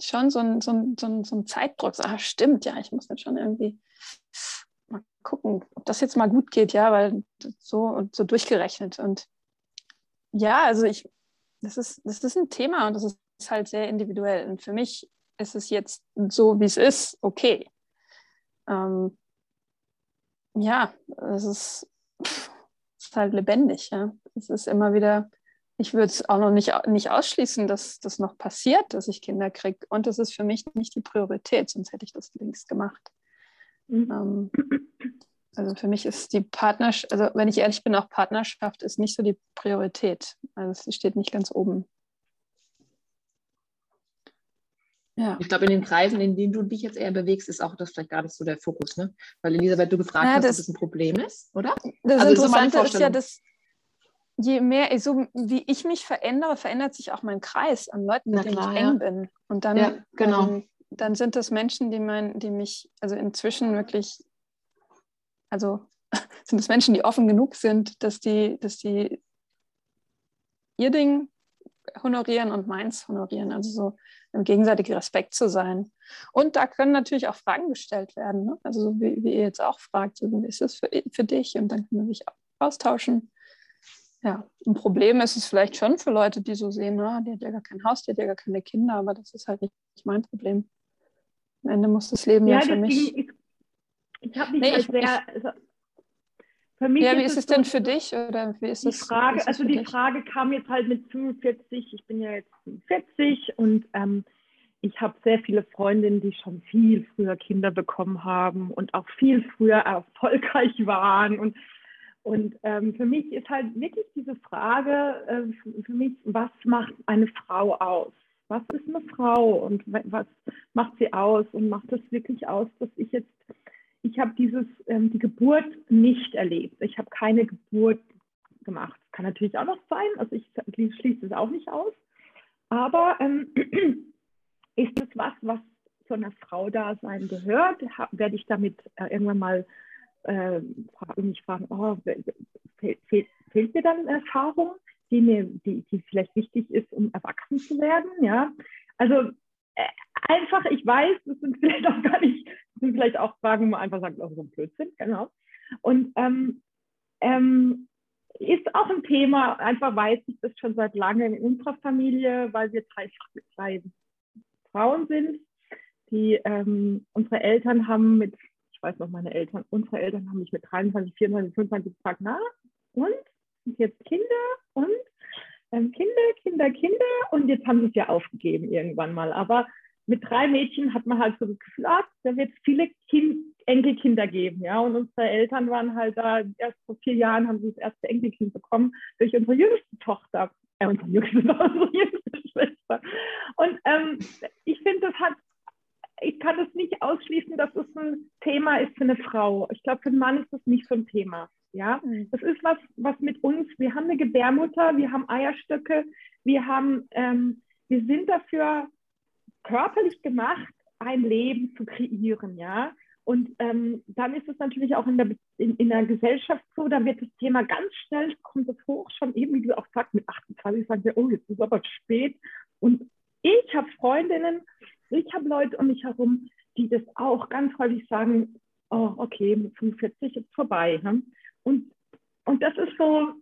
schon so ein, so ein, so ein, so ein Zeitdruck. So, ah, stimmt, ja, ich muss jetzt schon irgendwie mal gucken, ob das jetzt mal gut geht, ja, weil so und so durchgerechnet. Und ja, also ich, das ist, das ist ein Thema und das ist halt sehr individuell. Und für mich ist es jetzt so, wie es ist, okay. Ähm, ja, es ist, ist halt lebendig, ja. Es ist immer wieder ich würde es auch noch nicht, nicht ausschließen, dass das noch passiert, dass ich Kinder kriege. Und das ist für mich nicht die Priorität, sonst hätte ich das längst gemacht. Mhm. Ähm, also für mich ist die Partnerschaft, also wenn ich ehrlich bin, auch Partnerschaft ist nicht so die Priorität. Also sie steht nicht ganz oben. Ja. Ich glaube, in den Kreisen, in denen du dich jetzt eher bewegst, ist auch das vielleicht gar nicht so der Fokus, ne? Weil Elisabeth, du gefragt ja, hast, das, ob das ein Problem ist, oder? Das also Interessante ist, ist ja, dass je mehr, so wie ich mich verändere, verändert sich auch mein Kreis an Leuten, mit denen ich eng ja. bin. Und dann, ja, genau. ähm, dann sind das Menschen, die, mein, die mich, also inzwischen wirklich, also sind es Menschen, die offen genug sind, dass die, dass die ihr Ding honorieren und meins honorieren. Also so im gegenseitigen Respekt zu sein. Und da können natürlich auch Fragen gestellt werden. Ne? Also so wie, wie, ihr jetzt auch fragt, so, wie ist es für, für dich? Und dann kann man sich austauschen. Ja, ein Problem ist es vielleicht schon für Leute, die so sehen, na, die hat ja gar kein Haus, die hat ja gar keine Kinder, aber das ist halt nicht mein Problem. Am Ende muss das Leben ja, ja für mich. Ich, ich habe mich nee, halt ich, sehr. Also, für mich ja, wie ist es, denn für dich? Oder wie ist die es, Frage, ist also die dich? Frage kam jetzt halt mit 45, ich bin ja jetzt 40 und ähm, ich habe sehr viele Freundinnen, die schon viel früher Kinder bekommen haben und auch viel früher erfolgreich waren und und ähm, für mich ist halt wirklich diese Frage, äh, für mich, was macht eine Frau aus? Was ist eine Frau und was macht sie aus? Und macht es wirklich aus, dass ich jetzt, ich habe dieses, ähm, die Geburt nicht erlebt. Ich habe keine Geburt gemacht. Kann natürlich auch noch sein, also ich schließe es auch nicht aus. Aber ähm, ist es was, was zu einer Frau da sein gehört? Werde ich damit äh, irgendwann mal äh, mich fragen, oh, fehlt, mir dann Erfahrung, die mir, die, die vielleicht wichtig ist, um erwachsen zu werden, ja. Also äh, einfach, ich weiß, das sind vielleicht auch gar nicht, das sind vielleicht auch Fragen, wo man einfach sagt, oh, so ein Blödsinn, genau. Und ähm, ähm, ist auch ein Thema, einfach weiß ich das schon seit langem in unserer Familie, weil wir drei, drei Frauen sind, die ähm, unsere Eltern haben mit ich weiß noch, meine Eltern, unsere Eltern haben mich mit 23, 24, 25 gefragt, na, und? Und jetzt Kinder und ähm, Kinder, Kinder, Kinder und jetzt haben sie es ja aufgegeben irgendwann mal. Aber mit drei Mädchen hat man halt so das Gefühl, ah, da wird es viele kind, Enkelkinder geben, ja. Und unsere Eltern waren halt da, erst vor vier Jahren haben sie das erste Enkelkind bekommen durch unsere jüngste Tochter, äh, unsere jüngste, unsere jüngste Schwester. Und ähm, ich finde, das hat ich kann es nicht ausschließen, dass es ein Thema ist für eine Frau. Ich glaube, für einen Mann ist das nicht so ein Thema. Ja, mhm. das ist was, was mit uns, wir haben eine Gebärmutter, wir haben Eierstöcke, wir haben, ähm, wir sind dafür körperlich gemacht, ein Leben zu kreieren, ja. Und ähm, dann ist es natürlich auch in der, in, in der Gesellschaft so, da wird das Thema ganz schnell, kommt es hoch, schon eben, wie du auch sagst, mit 28 sagen wir, oh, jetzt ist aber spät. Und ich habe Freundinnen, ich habe Leute um mich herum, die das auch ganz häufig sagen, oh, okay, mit 45 ist vorbei. Ne? Und, und das ist so,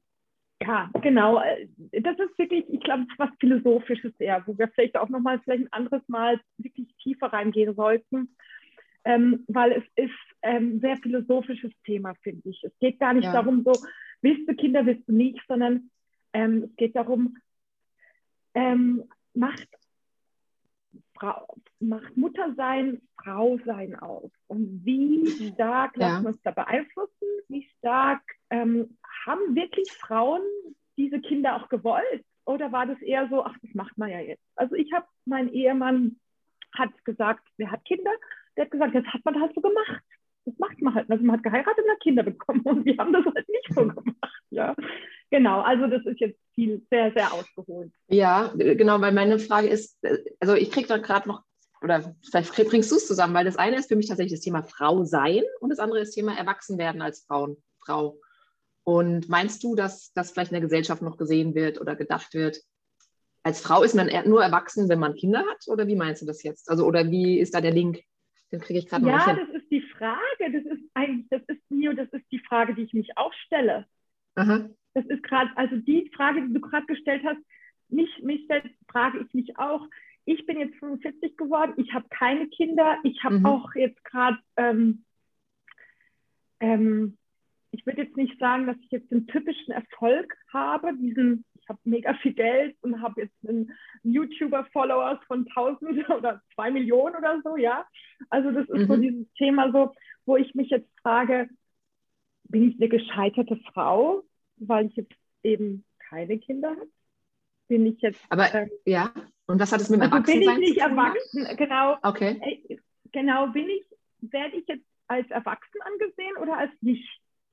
ja, genau, äh, das ist wirklich, ich glaube, was Philosophisches eher, wo wir vielleicht auch nochmal vielleicht ein anderes Mal wirklich tiefer reingehen sollten, ähm, weil es ist ein ähm, sehr philosophisches Thema, finde ich. Es geht gar nicht ja. darum, so, willst du Kinder, willst du nicht, sondern ähm, es geht darum, ähm, macht Frau, macht Muttersein, Frausein aus? Und wie stark lassen wir uns da beeinflussen? Wie stark ähm, haben wirklich Frauen diese Kinder auch gewollt? Oder war das eher so, ach, das macht man ja jetzt? Also ich habe, mein Ehemann hat gesagt, wer hat Kinder? Der hat gesagt, das hat man halt so gemacht. Das macht man halt. Also man hat geheiratet und hat Kinder bekommen und wir haben das halt nicht so gemacht. Ja. Genau, also das ist jetzt viel, sehr, sehr ausgeholt. Ja, genau, weil meine Frage ist, also ich kriege da gerade noch, oder vielleicht bringst du es zusammen, weil das eine ist für mich tatsächlich das Thema Frau sein und das andere ist das Thema Erwachsenwerden als Frauen, Frau. Und meinst du, dass das vielleicht in der Gesellschaft noch gesehen wird oder gedacht wird, als Frau ist man nur erwachsen, wenn man Kinder hat? Oder wie meinst du das jetzt? Also, oder wie ist da der Link? Den kriege ich gerade noch Ja, das ist die Frage. Das ist eigentlich, das ist mir, das ist die Frage, die ich mich auch stelle. Aha das ist gerade, also die Frage, die du gerade gestellt hast, mich, mich stellt, frage ich mich auch. Ich bin jetzt 45 geworden, ich habe keine Kinder, ich habe mhm. auch jetzt gerade, ähm, ähm, ich würde jetzt nicht sagen, dass ich jetzt den typischen Erfolg habe, diesen, ich habe mega viel Geld und habe jetzt einen YouTuber-Followers von 1000 oder 2 Millionen oder so, ja. Also das ist mhm. so dieses Thema so, wo ich mich jetzt frage, bin ich eine gescheiterte Frau? weil ich jetzt eben keine Kinder habe, bin ich jetzt. Aber ähm, ja, und was hat es mit dem also Erwachsensein bin ich nicht erwachsen, genau. Okay. Äh, genau, bin ich, werde ich jetzt als erwachsen angesehen oder als nicht?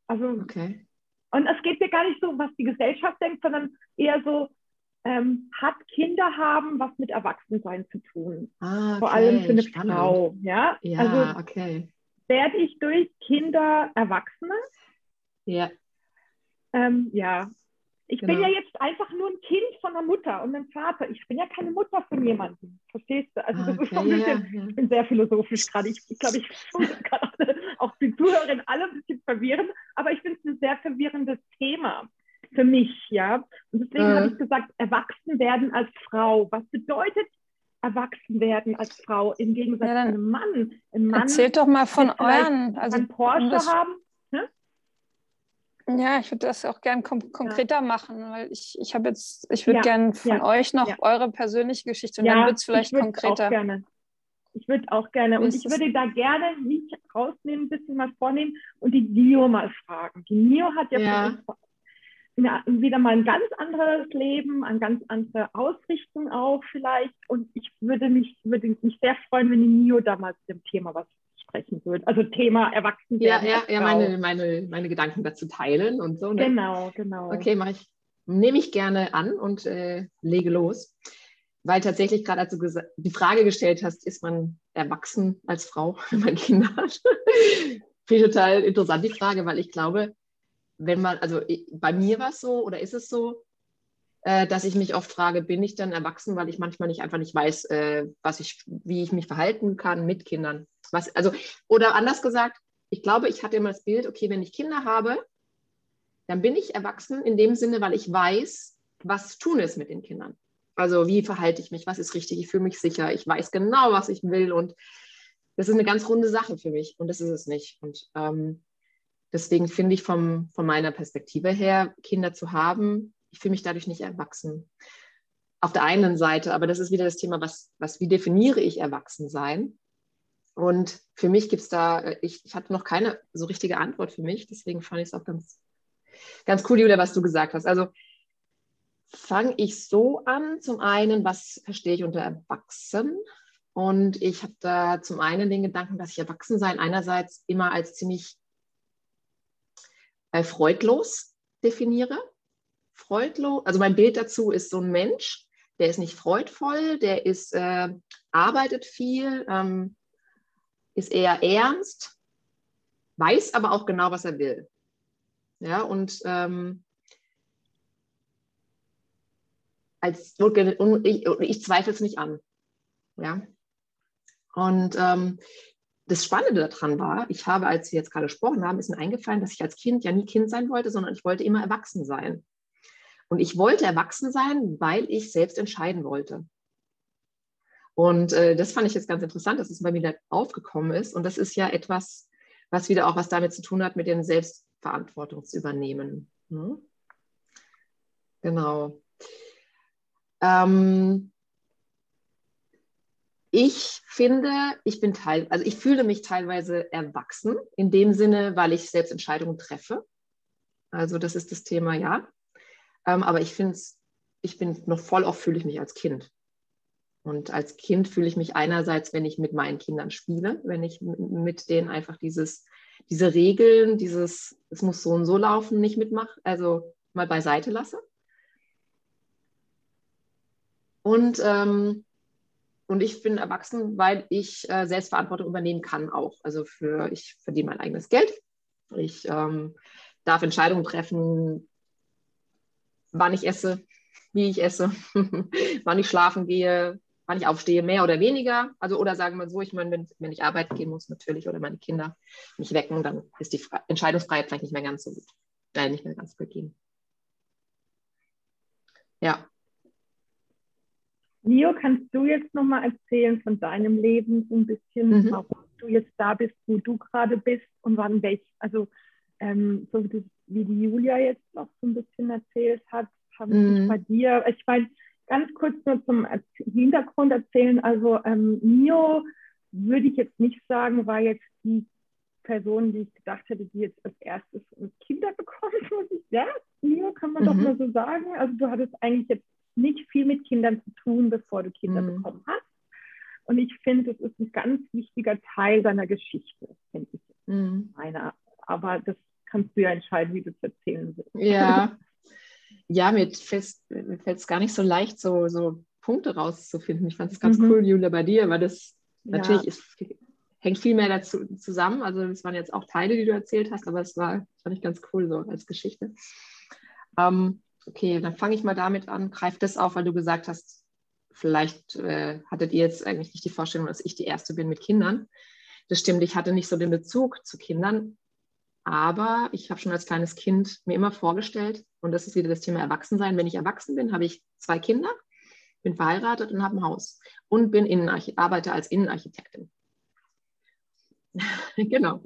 Also, okay. Und es geht mir gar nicht so, was die Gesellschaft denkt, sondern eher so, ähm, hat Kinder haben was mit Erwachsensein zu tun. Ah, okay. Vor allem für eine Spannend. Frau. Ja, ja also, okay. Werde ich durch Kinder Erwachsene? Ja. Ähm, ja, ich genau. bin ja jetzt einfach nur ein Kind von einer Mutter und einem Vater. Ich bin ja keine Mutter von jemandem. Verstehst du? Also das okay, ist so ein bisschen, ja, ja. ich bin sehr philosophisch gerade. Ich, ich glaube, ich kann auch die Zuhörerin alle ein bisschen verwirren, aber ich finde es ein sehr verwirrendes Thema für mich, ja. Und deswegen mhm. habe ich gesagt, erwachsen werden als Frau. Was bedeutet erwachsen werden als Frau im Gegensatz ja, zu einem Mann? Ein Mann erzählt doch mal von euren. Also Porsche haben. Ne? Ja, ich würde das auch gern kom konkreter ja. machen, weil ich, ich habe jetzt, ich würde ja. gern von ja. euch noch eure persönliche Geschichte und dann wird es vielleicht ich konkreter. Auch gerne. Ich würde auch gerne, und ich würde da gerne mich rausnehmen, ein bisschen was vornehmen und die Nio mal fragen. Die Nio hat ja, ja. wieder mal ein ganz anderes Leben, eine ganz andere Ausrichtung auch vielleicht. Und ich würde mich, würde mich sehr freuen, wenn die Nio damals dem Thema was sprechen würde. Also Thema Erwachsenwerden. Ja, ja, ja meine, meine, meine Gedanken dazu teilen und so. Ne? Genau, genau. Okay, mache ich, nehme ich gerne an und äh, lege los. Weil tatsächlich gerade, als du die Frage gestellt hast, ist man erwachsen als Frau, wenn man Kinder hat? Finde ich total interessant, die Frage, weil ich glaube, wenn man, also bei mir war es so oder ist es so, äh, dass ich mich oft frage, bin ich dann erwachsen, weil ich manchmal nicht einfach nicht weiß, äh, was ich, wie ich mich verhalten kann mit Kindern. Was, also, oder anders gesagt, ich glaube, ich hatte immer das Bild, okay, wenn ich Kinder habe, dann bin ich erwachsen in dem Sinne, weil ich weiß, was tun ist mit den Kindern. Also wie verhalte ich mich, was ist richtig, ich fühle mich sicher, ich weiß genau, was ich will und das ist eine ganz runde Sache für mich und das ist es nicht. Und ähm, deswegen finde ich vom, von meiner Perspektive her, Kinder zu haben, ich fühle mich dadurch nicht erwachsen. Auf der einen Seite, aber das ist wieder das Thema, was, was wie definiere ich Erwachsensein? Und für mich gibt es da, äh, ich, ich hatte noch keine so richtige Antwort für mich, deswegen fand ich es auch ganz, ganz cool, Julia, was du gesagt hast. Also fange ich so an, zum einen, was verstehe ich unter Erwachsen? Und ich habe da zum einen den Gedanken, dass ich Erwachsensein einerseits immer als ziemlich äh, freudlos definiere. Freudlos, also mein Bild dazu ist so ein Mensch, der ist nicht freudvoll, der ist, äh, arbeitet viel, ähm, ist eher ernst, weiß aber auch genau, was er will. Ja, und ähm, als, und ich, ich zweifle es nicht an. Ja. Und ähm, das Spannende daran war, ich habe, als wir jetzt gerade gesprochen haben, ist mir eingefallen, dass ich als Kind ja nie Kind sein wollte, sondern ich wollte immer erwachsen sein. Und ich wollte erwachsen sein, weil ich selbst entscheiden wollte. Und äh, das fand ich jetzt ganz interessant, dass es bei mir da aufgekommen ist. Und das ist ja etwas, was wieder auch was damit zu tun hat, mit dem Selbstverantwortung zu übernehmen. Hm? Genau. Ähm, ich finde, ich bin teil, also ich fühle mich teilweise erwachsen, in dem Sinne, weil ich selbst Entscheidungen treffe. Also das ist das Thema, ja. Ähm, aber ich finde ich bin noch voll oft fühle ich mich als Kind. Und als Kind fühle ich mich einerseits, wenn ich mit meinen Kindern spiele, wenn ich mit denen einfach dieses, diese Regeln, dieses, es muss so und so laufen, nicht mitmache, also mal beiseite lasse. Und ähm, und ich bin erwachsen, weil ich äh, Selbstverantwortung übernehmen kann auch. Also für, ich verdiene mein eigenes Geld. Ich ähm, darf Entscheidungen treffen, wann ich esse, wie ich esse, wann ich schlafen gehe, wann ich aufstehe, mehr oder weniger. Also oder sagen wir so, ich meine, wenn, wenn ich arbeiten gehen muss natürlich oder meine Kinder mich wecken, dann ist die Fre Entscheidungsfreiheit vielleicht nicht mehr ganz so gut. Nein, nicht mehr ganz begehen. Ja. Leo, kannst du jetzt nochmal erzählen von deinem Leben so ein bisschen, mhm. warum du jetzt da bist, wo du gerade bist und wann welch, also ähm, so wie, wie die Julia jetzt noch so ein bisschen erzählt hat, habe mhm. ich bei dir, ich meine, ganz kurz nur zum Hintergrund erzählen, also ähm, Mio würde ich jetzt nicht sagen, war jetzt die Person, die ich gedacht hätte, die jetzt als erstes Kinder bekommt, muss ich, ja, Mio kann man mhm. doch mal so sagen, also du hattest eigentlich jetzt nicht viel mit Kindern zu tun, bevor du Kinder mhm. bekommen hast. Und ich finde, das ist ein ganz wichtiger Teil deiner Geschichte, finde ich. Mhm. Meiner. Aber das kannst du ja entscheiden, wie du es erzählen willst. Ja, ja mir fällt es gar nicht so leicht, so, so Punkte rauszufinden. Ich fand es ganz mhm. cool, Julia, bei dir, weil das ja. natürlich ist, hängt viel mehr dazu zusammen. Also es waren jetzt auch Teile, die du erzählt hast, aber es war, fand ich ganz cool so als Geschichte. Ähm, Okay, dann fange ich mal damit an. Greif das auf, weil du gesagt hast, vielleicht äh, hattet ihr jetzt eigentlich nicht die Vorstellung, dass ich die Erste bin mit Kindern. Das stimmt, ich hatte nicht so den Bezug zu Kindern, aber ich habe schon als kleines Kind mir immer vorgestellt, und das ist wieder das Thema Erwachsensein, wenn ich erwachsen bin, habe ich zwei Kinder, bin verheiratet und habe ein Haus und bin Innenarch arbeite als Innenarchitektin. genau.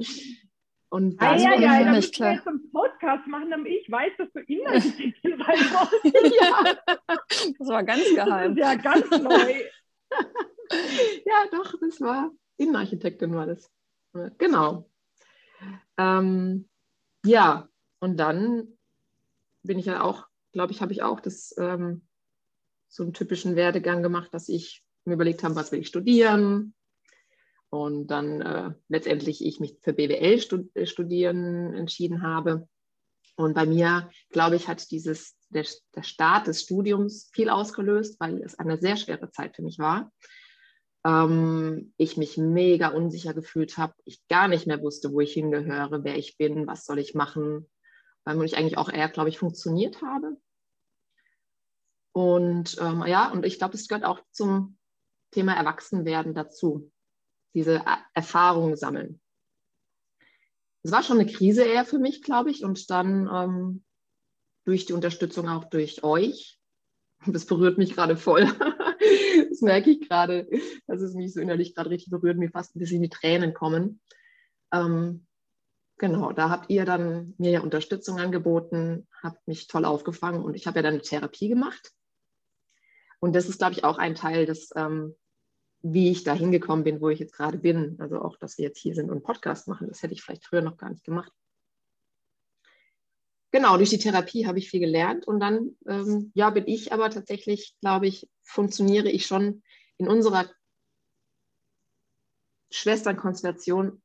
Und dann ah, ja, ja, ja, nicht klar. jetzt einen Podcast machen, damit ich weiß, dass du Innenarchitektin sein wolltest. ja, das war ganz geheim. ja, ganz neu. ja, doch, das war Innenarchitektin war das. Genau. Ähm, ja, und dann bin ich ja auch, glaube ich, habe ich auch das ähm, so einen typischen Werdegang gemacht, dass ich mir überlegt habe, was will ich studieren, und dann äh, letztendlich ich mich für BWL stud äh, studieren entschieden habe. Und bei mir, glaube ich, hat dieses, der, der Start des Studiums viel ausgelöst, weil es eine sehr schwere Zeit für mich war. Ähm, ich mich mega unsicher gefühlt habe, ich gar nicht mehr wusste, wo ich hingehöre, wer ich bin, was soll ich machen, weil ich eigentlich auch eher, glaube ich, funktioniert habe. Und ähm, ja, und ich glaube, es gehört auch zum Thema Erwachsenwerden dazu diese Erfahrungen sammeln. Es war schon eine Krise eher für mich, glaube ich, und dann ähm, durch die Unterstützung auch durch euch. Das berührt mich gerade voll. das merke ich gerade, dass es mich so innerlich gerade richtig berührt, mir fast ein bisschen die Tränen kommen. Ähm, genau, da habt ihr dann mir ja Unterstützung angeboten, habt mich toll aufgefangen und ich habe ja dann eine Therapie gemacht. Und das ist, glaube ich, auch ein Teil des ähm, wie ich da hingekommen bin, wo ich jetzt gerade bin. Also auch, dass wir jetzt hier sind und Podcast machen, das hätte ich vielleicht früher noch gar nicht gemacht. Genau, durch die Therapie habe ich viel gelernt und dann, ähm, ja, bin ich aber tatsächlich, glaube ich, funktioniere ich schon in unserer Schwesternkonstellation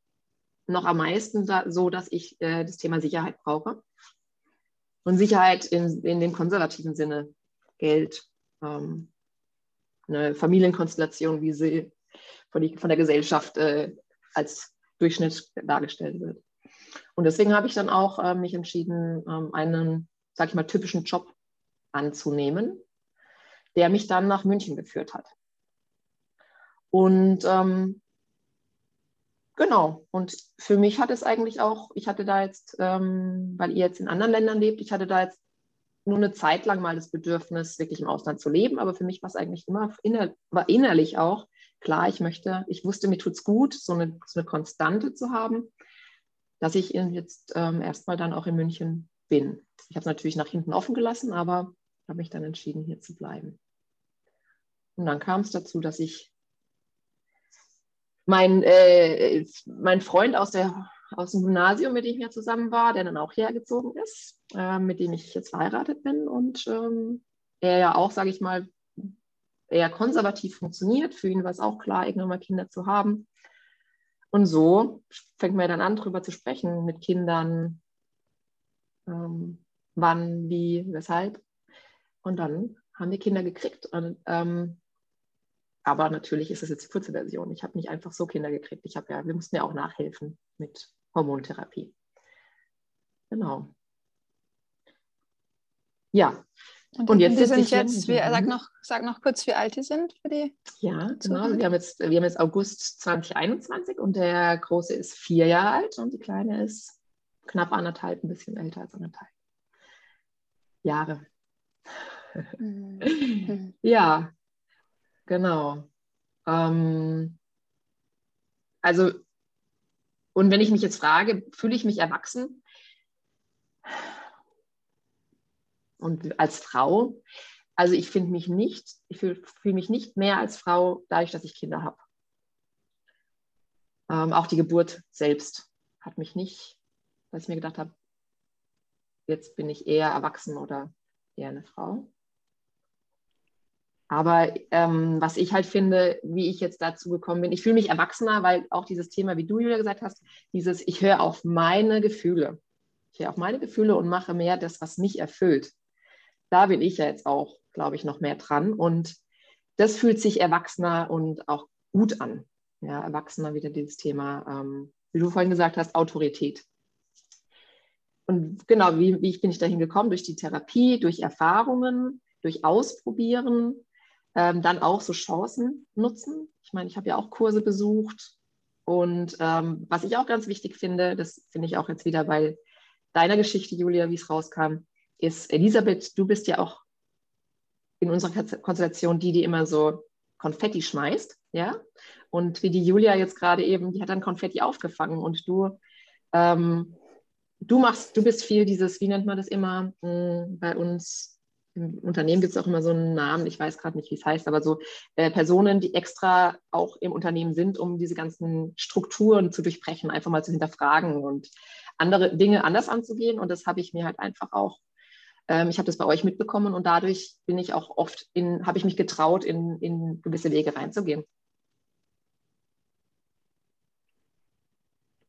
noch am meisten so, dass ich äh, das Thema Sicherheit brauche. Und Sicherheit in, in dem konservativen Sinne, Geld, ähm, eine Familienkonstellation, wie sie von, die, von der Gesellschaft äh, als Durchschnitt dargestellt wird. Und deswegen habe ich dann auch äh, mich entschieden, ähm, einen, sag ich mal, typischen Job anzunehmen, der mich dann nach München geführt hat. Und ähm, Genau. Und für mich hat es eigentlich auch, ich hatte da jetzt, ähm, weil ihr jetzt in anderen Ländern lebt, ich hatte da jetzt nur eine Zeit lang mal das Bedürfnis, wirklich im Ausland zu leben. Aber für mich war es eigentlich immer, inner, war innerlich auch klar, ich möchte, ich wusste, mir tut es gut, so eine, so eine Konstante zu haben, dass ich jetzt ähm, erstmal dann auch in München bin. Ich habe es natürlich nach hinten offen gelassen, aber habe mich dann entschieden, hier zu bleiben. Und dann kam es dazu, dass ich mein, äh, mein Freund aus, der, aus dem Gymnasium, mit dem ich ja zusammen war, der dann auch hergezogen ist, äh, mit dem ich jetzt verheiratet bin und ähm, er ja auch, sage ich mal, eher konservativ funktioniert. Für ihn war es auch klar, irgendwann mal Kinder zu haben. Und so fängt man dann an, darüber zu sprechen mit Kindern, ähm, wann, wie, weshalb. Und dann haben wir Kinder gekriegt. Und ähm, aber natürlich ist es jetzt die kurze Version. Ich habe nicht einfach so Kinder gekriegt. Ich habe ja, wir mussten ja auch nachhelfen mit Hormontherapie. Genau. Ja. Und, und jetzt die sind jetzt, wie, sag, noch, sag noch kurz, wie alt die sind für die. Ja, genau. Wir haben, jetzt, wir haben jetzt August 2021 und der Große ist vier Jahre alt und die Kleine ist knapp anderthalb, ein bisschen älter als anderthalb Jahre. Mhm. ja, Genau. Ähm, also, und wenn ich mich jetzt frage, fühle ich mich erwachsen? Und als Frau, also ich finde mich nicht, ich fühle fühl mich nicht mehr als Frau, dadurch, dass ich Kinder habe. Ähm, auch die Geburt selbst hat mich nicht, dass ich mir gedacht habe, jetzt bin ich eher erwachsen oder eher eine Frau. Aber ähm, was ich halt finde, wie ich jetzt dazu gekommen bin, ich fühle mich erwachsener, weil auch dieses Thema, wie du, Julia, gesagt hast, dieses, ich höre auf meine Gefühle. Ich höre auf meine Gefühle und mache mehr das, was mich erfüllt. Da bin ich ja jetzt auch, glaube ich, noch mehr dran. Und das fühlt sich erwachsener und auch gut an. Ja, erwachsener wieder dieses Thema, ähm, wie du vorhin gesagt hast, Autorität. Und genau, wie, wie bin ich dahin gekommen? Durch die Therapie, durch Erfahrungen, durch Ausprobieren, ähm, dann auch so Chancen nutzen. Ich meine, ich habe ja auch Kurse besucht. Und ähm, was ich auch ganz wichtig finde, das finde ich auch jetzt wieder bei deiner Geschichte, Julia, wie es rauskam, ist, Elisabeth, du bist ja auch in unserer Konstellation die, die immer so Konfetti schmeißt, ja. Und wie die Julia jetzt gerade eben, die hat dann Konfetti aufgefangen und du, ähm, du machst, du bist viel dieses, wie nennt man das immer mh, hm, bei uns, im Unternehmen gibt es auch immer so einen Namen, ich weiß gerade nicht, wie es heißt, aber so äh, Personen, die extra auch im Unternehmen sind, um diese ganzen Strukturen zu durchbrechen, einfach mal zu hinterfragen und andere Dinge anders anzugehen. Und das habe ich mir halt einfach auch, ähm, ich habe das bei euch mitbekommen und dadurch bin ich auch oft in, habe ich mich getraut, in, in gewisse Wege reinzugehen.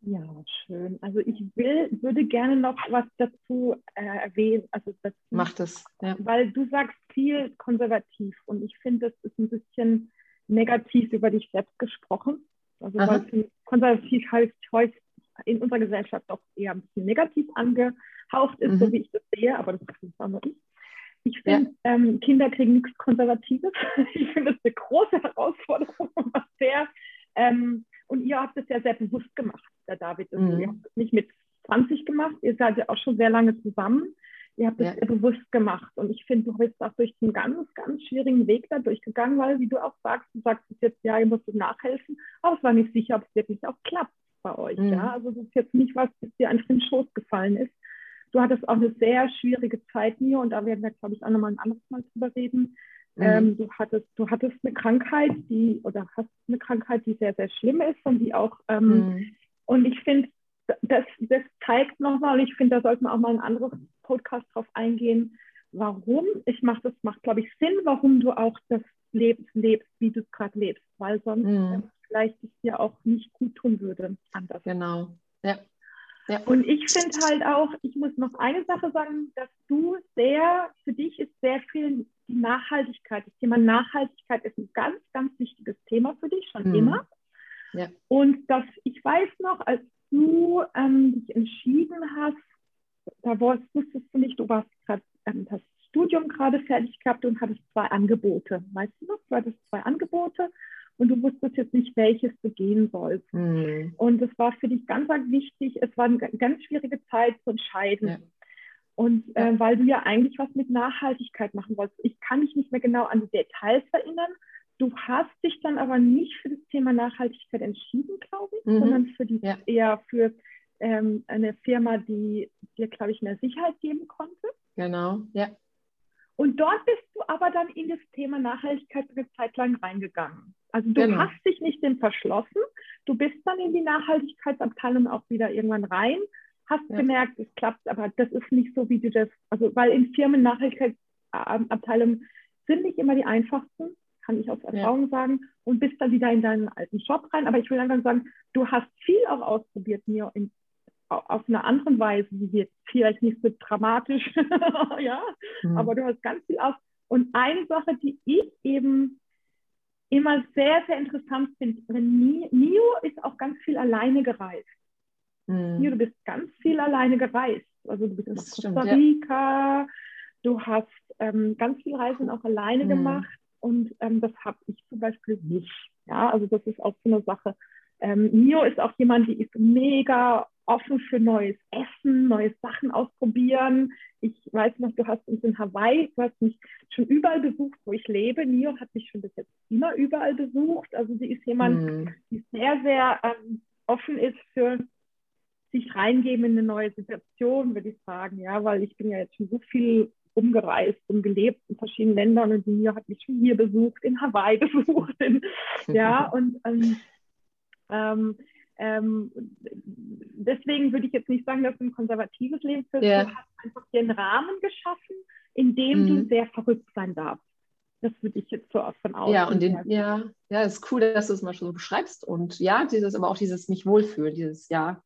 Ja, schön. Also ich will, würde gerne noch was dazu äh, erwähnen. Also dazu, Mach das. Ja. Weil du sagst viel konservativ und ich finde, das ist ein bisschen negativ über dich selbst gesprochen. Also weil konservativ heißt häufig in unserer Gesellschaft doch eher ein bisschen negativ angehaucht ist, mhm. so wie ich das sehe, aber das ist auch nur ich. Ich finde, ja. ähm, Kinder kriegen nichts Konservatives. Ich finde das eine große Herausforderung, was sehr ähm, und ihr habt es ja sehr bewusst gemacht, der David. Also mhm. Ihr habt es nicht mit 20 gemacht, ihr seid ja auch schon sehr lange zusammen. Ihr habt es ja. sehr bewusst gemacht. Und ich finde, du bist auch durch einen ganz, ganz schwierigen Weg da durchgegangen, weil, wie du auch sagst, du sagst es jetzt, ja, ihr müsst nachhelfen, aber es war nicht sicher, ob es wirklich auch klappt bei euch. Mhm. Ja? Also das ist jetzt nicht was, das dir einfach in den Schoß gefallen ist. Du hattest auch eine sehr schwierige Zeit, Mio, und da werden wir, glaube ich, auch nochmal ein anderes Mal drüber reden. Mhm. Ähm, du, hattest, du hattest eine Krankheit, die, oder hast eine Krankheit, die sehr, sehr schlimm ist und die auch, ähm, mhm. und ich finde, das, das zeigt nochmal, und ich finde, da sollte man auch mal ein anderes Podcast drauf eingehen, warum, ich mache das macht, glaube ich, Sinn, warum du auch das lebst, lebst wie du es gerade lebst, weil sonst mhm. vielleicht es dir auch nicht gut tun würde anders. Genau, ja. Ja. Und ich finde halt auch, ich muss noch eine Sache sagen, dass du sehr, für dich ist sehr viel die Nachhaltigkeit. Das Thema Nachhaltigkeit ist ein ganz, ganz wichtiges Thema für dich schon mhm. immer. Ja. Und dass ich weiß noch, als du ähm, dich entschieden hast, da wusstest du nicht, du warst gerade ähm, das Studium gerade fertig gehabt und hattest zwei Angebote. Weißt du noch? Du hattest zwei Angebote und du wusstest jetzt nicht, welches du gehen sollst. Mhm. Und es war für dich ganz, ganz wichtig, es war eine ganz schwierige Zeit zu entscheiden. Ja. Und äh, weil du ja eigentlich was mit Nachhaltigkeit machen wolltest. Ich kann mich nicht mehr genau an die Details erinnern. Du hast dich dann aber nicht für das Thema Nachhaltigkeit entschieden, glaube ich, mhm. sondern für die ja. eher für ähm, eine Firma, die dir, glaube ich, mehr Sicherheit geben konnte. Genau, ja. Und dort bist du aber dann in das Thema Nachhaltigkeit eine Zeit lang reingegangen. Also du genau. hast dich nicht dem verschlossen, du bist dann in die Nachhaltigkeitsabteilung auch wieder irgendwann rein, hast ja. gemerkt, es klappt, aber das ist nicht so, wie du das, also weil in Firmen Nachhaltigkeitsabteilungen sind nicht immer die einfachsten, kann ich aus Erfahrung ja. sagen, und bist dann wieder in deinen alten Job rein. Aber ich will einfach sagen, du hast viel auch ausprobiert, mir in, auf einer anderen Weise, wie jetzt vielleicht nicht so dramatisch, ja, mhm. aber du hast ganz viel aus. Und eine Sache, die ich eben immer sehr, sehr interessant finde, Nio ist auch ganz viel alleine gereist. Mhm. Nio, du bist ganz viel alleine gereist. Also du bist in Costa Rica, ja. du hast ähm, ganz viele Reisen auch alleine mhm. gemacht und ähm, das habe ich zum Beispiel nicht. Ja, also das ist auch so eine Sache. Ähm, Nio ist auch jemand, die ist mega offen für neues Essen, neue Sachen ausprobieren. Ich weiß noch, du hast uns in Hawaii, du hast mich schon überall besucht, wo ich lebe. Nio hat mich schon bis jetzt immer überall besucht. Also sie ist jemand, mhm. die sehr, sehr ähm, offen ist für sich reingeben in eine neue Situation, würde ich sagen. Ja, weil ich bin ja jetzt schon so viel rumgereist und gelebt in verschiedenen Ländern und Nio hat mich schon hier besucht, in Hawaii besucht. In, ja, und ähm, ähm, ähm, deswegen würde ich jetzt nicht sagen, dass du ein konservatives Leben führst. Ja. Du hast einfach den Rahmen geschaffen, in dem mhm. du sehr verrückt sein darfst. Das würde ich jetzt so aus von außen. Ja, und den, ja, ja, ist cool, dass du es mal so beschreibst. Und ja, dieses, aber auch dieses mich wohlfühlen, dieses Ja.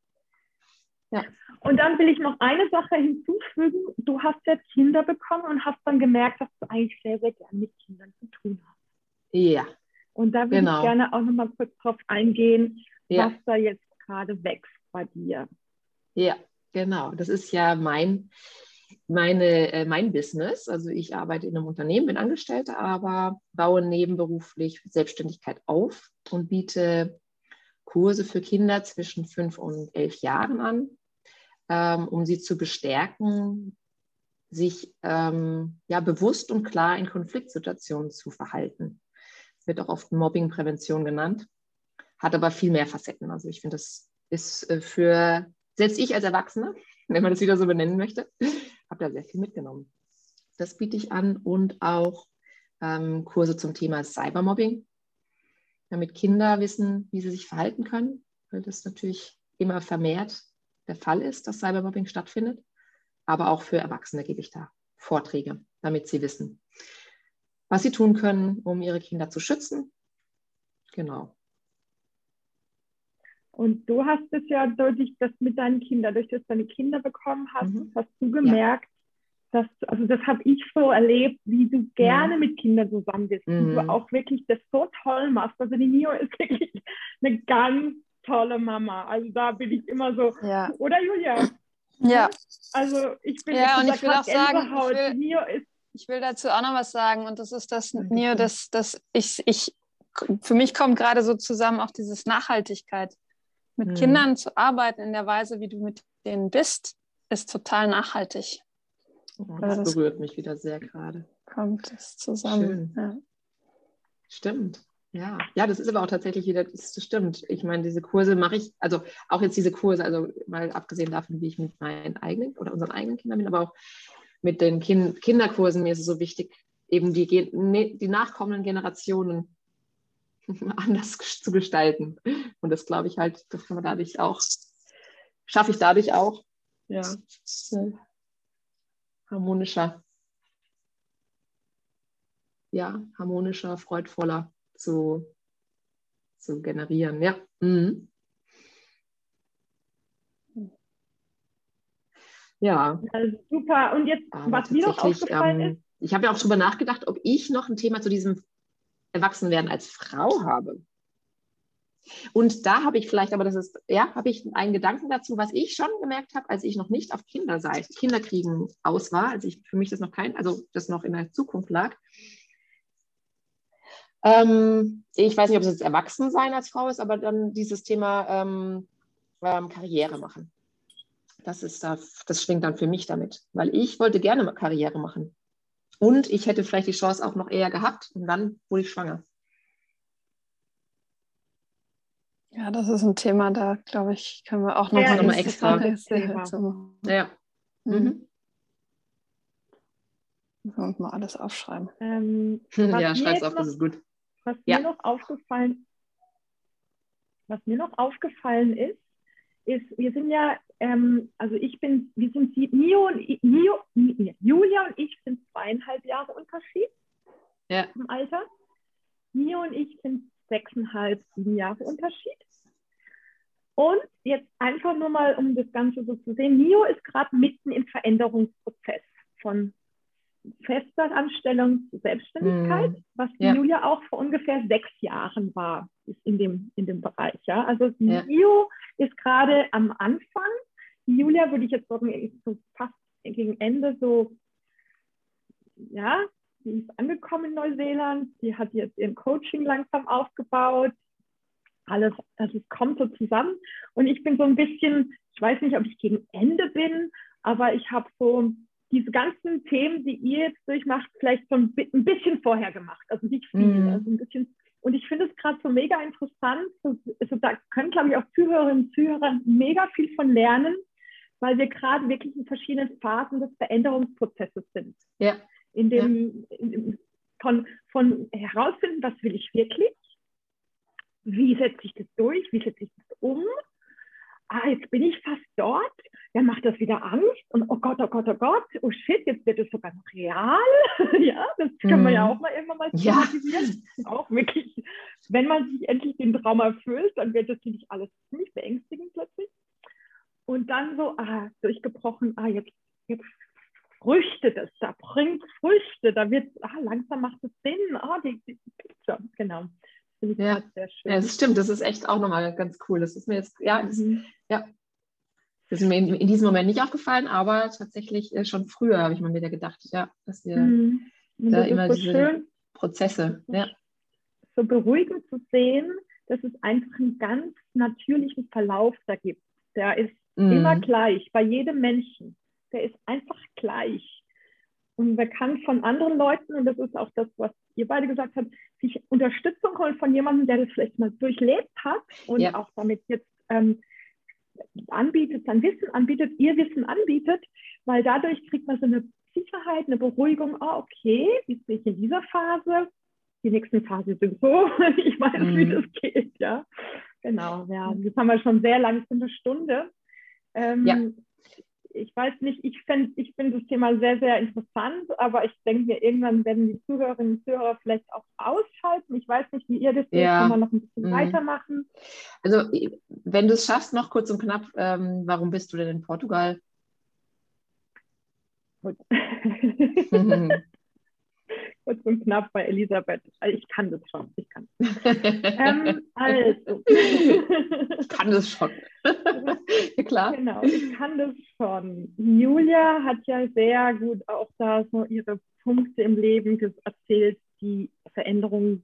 Ja. Und dann will ich noch eine Sache hinzufügen. Du hast jetzt Kinder bekommen und hast dann gemerkt, dass du eigentlich sehr, sehr gerne mit Kindern zu tun hast. Ja. Und da würde genau. ich gerne auch noch mal kurz drauf eingehen, ja. was da jetzt gerade wächst bei dir. Ja, genau. Das ist ja mein, meine, äh, mein Business. Also ich arbeite in einem Unternehmen, bin Angestellte, aber baue nebenberuflich Selbstständigkeit auf und biete Kurse für Kinder zwischen fünf und elf Jahren an, ähm, um sie zu bestärken, sich ähm, ja bewusst und klar in Konfliktsituationen zu verhalten. Das wird auch oft Mobbingprävention genannt hat aber viel mehr Facetten. Also ich finde, das ist äh, für, selbst ich als Erwachsene, wenn man das wieder so benennen möchte, habe da sehr viel mitgenommen. Das biete ich an und auch ähm, Kurse zum Thema Cybermobbing, damit Kinder wissen, wie sie sich verhalten können, weil das natürlich immer vermehrt der Fall ist, dass Cybermobbing stattfindet. Aber auch für Erwachsene gebe ich da Vorträge, damit sie wissen, was sie tun können, um ihre Kinder zu schützen. Genau. Und du hast es ja durch das mit deinen Kindern, durch das du deine Kinder bekommen hast, mhm. hast du gemerkt, ja. dass, also das habe ich so erlebt, wie du gerne ja. mit Kindern zusammen bist, mhm. wie du auch wirklich das so toll machst. Also die Nio ist wirklich eine ganz tolle Mama. Also da bin ich immer so, ja. oder Julia? Ja. Also ich bin ja, und ich will auch sagen, ich will, ich will, dazu auch noch was sagen und das ist das, Nio, dass, dass ich, ich, für mich kommt gerade so zusammen auch dieses Nachhaltigkeit mit mhm. Kindern zu arbeiten in der Weise, wie du mit denen bist, ist total nachhaltig. Oh, das, das berührt mich wieder sehr gerade. Kommt es zusammen. Ja. Stimmt. Ja, ja, das ist aber auch tatsächlich wieder, das, das stimmt. Ich meine, diese Kurse mache ich, also auch jetzt diese Kurse, also mal abgesehen davon, wie ich mit meinen eigenen oder unseren eigenen Kindern bin, aber auch mit den kind, Kinderkursen, mir ist es so wichtig, eben die, die nachkommenden Generationen anders zu gestalten. Und das glaube ich halt, das kann man dadurch auch, schaffe ich dadurch auch, ja, harmonischer, ja, harmonischer, freudvoller zu zu generieren. Ja. Mhm. Ja. Also super. Und jetzt, Aber was mir noch aufgefallen ähm, ist. Ich habe ja auch darüber nachgedacht, ob ich noch ein Thema zu diesem Erwachsenwerden als Frau habe. Und da habe ich vielleicht, aber das ist, ja, habe ich einen Gedanken dazu, was ich schon gemerkt habe, als ich noch nicht auf Kinderseite, Kinderkriegen aus war, als ich für mich das noch kein, also das noch in der Zukunft lag. Ähm, ich weiß nicht, ob es jetzt Erwachsensein als Frau ist, aber dann dieses Thema ähm, ähm, Karriere machen. Das ist da, das schwingt dann für mich damit, weil ich wollte gerne Karriere machen. Und ich hätte vielleicht die Chance auch noch eher gehabt und dann wurde ich schwanger. Ja, das ist ein Thema, da glaube ich, können wir auch noch ja, mal extra. Ja. Mhm. Und mal alles aufschreiben. Ähm, ja, schreib es auf, noch, das ist gut. Was ja. mir noch aufgefallen, was mir noch aufgefallen ist, ist, wir sind ja, ähm, also ich bin, wir sind Nio und Nio, Julia und ich sind zweieinhalb Jahre Unterschied ja. im Alter. Nio und ich sind sechseinhalb, sieben Jahre Unterschied. Und jetzt einfach nur mal, um das Ganze so zu sehen, Nio ist gerade mitten im Veränderungsprozess von fester Anstellung zur Selbstständigkeit, mm. was ja. Julia auch vor ungefähr sechs Jahren war, ist in dem, in dem Bereich. Ja? Also ja. Nio ist gerade am Anfang. Julia würde ich jetzt sagen, so fast gegen Ende so, ja, die ist angekommen in Neuseeland, die hat jetzt ihren Coaching langsam aufgebaut. Alles, also es kommt so zusammen. Und ich bin so ein bisschen, ich weiß nicht, ob ich gegen Ende bin, aber ich habe so diese ganzen Themen, die ihr jetzt durchmacht, vielleicht so ein, bisschen vorher gemacht. Also nicht viel, mm. also ein bisschen. Und ich finde es gerade so mega interessant. Also da können, glaube ich, auch Zuhörerinnen und Zuhörer mega viel von lernen, weil wir gerade wirklich in verschiedenen Phasen des Veränderungsprozesses sind. Ja. In dem, ja. in, von, von herausfinden, was will ich wirklich? Wie setze ich das durch? Wie setze ich das um? Ah, jetzt bin ich fast dort, dann macht das wieder Angst und oh Gott, oh Gott, oh Gott, oh shit, jetzt wird es sogar noch real. ja, das kann man ja mhm. auch mal irgendwann mal. Ja. Auch wirklich, wenn man sich endlich den Traum erfüllt, dann wird das nämlich alles ziemlich beängstigend plötzlich. Und dann so, ah, durchgebrochen, ah, jetzt, jetzt Früchte, das da bringt Früchte, da wird, ah, langsam macht es Sinn, ah, die, die Pizza, genau. Finde ich ja. sehr schön. Ja, das stimmt. Das ist echt auch nochmal ganz cool. Das ist mir jetzt, ja, das, mhm. ja. Das ist mir in, in, diesem Moment nicht aufgefallen, aber tatsächlich äh, schon früher habe ich mal wieder gedacht, ja, dass wir mhm. da immer so diese schön, Prozesse, ja. So beruhigend zu sehen, dass es einfach einen ganz natürlichen Verlauf da gibt. Der ist mhm. immer gleich bei jedem Menschen. Der ist einfach gleich. Und man kann von anderen Leuten, und das ist auch das, was ihr beide gesagt habt, sich Unterstützung holen von jemandem, der das vielleicht mal durchlebt hat und ja. auch damit jetzt ähm, anbietet, sein Wissen anbietet, ihr Wissen anbietet, weil dadurch kriegt man so eine Sicherheit, eine Beruhigung, ah, okay, jetzt bin ich in dieser Phase, die nächsten Phasen sind so, ich weiß, mhm. wie das geht, ja. Genau, ja. Jetzt haben wir schon sehr lange, eine Stunde. Ähm, ja ich weiß nicht, ich finde ich find das Thema sehr, sehr interessant, aber ich denke mir, irgendwann werden die Zuhörerinnen und Zuhörer vielleicht auch ausschalten. Ich weiß nicht, wie ihr das seht, ja. kann man noch ein bisschen mhm. weitermachen. Also, wenn du es schaffst, noch kurz und knapp, ähm, warum bist du denn in Portugal? Gut. kurz und knapp bei Elisabeth. Also, ich kann das schon. Ich kann. ähm, also. ich kann das schon. ja, klar. Genau, ich kann das schon. Julia hat ja sehr gut auch da so ihre Punkte im Leben erzählt, die Veränderungen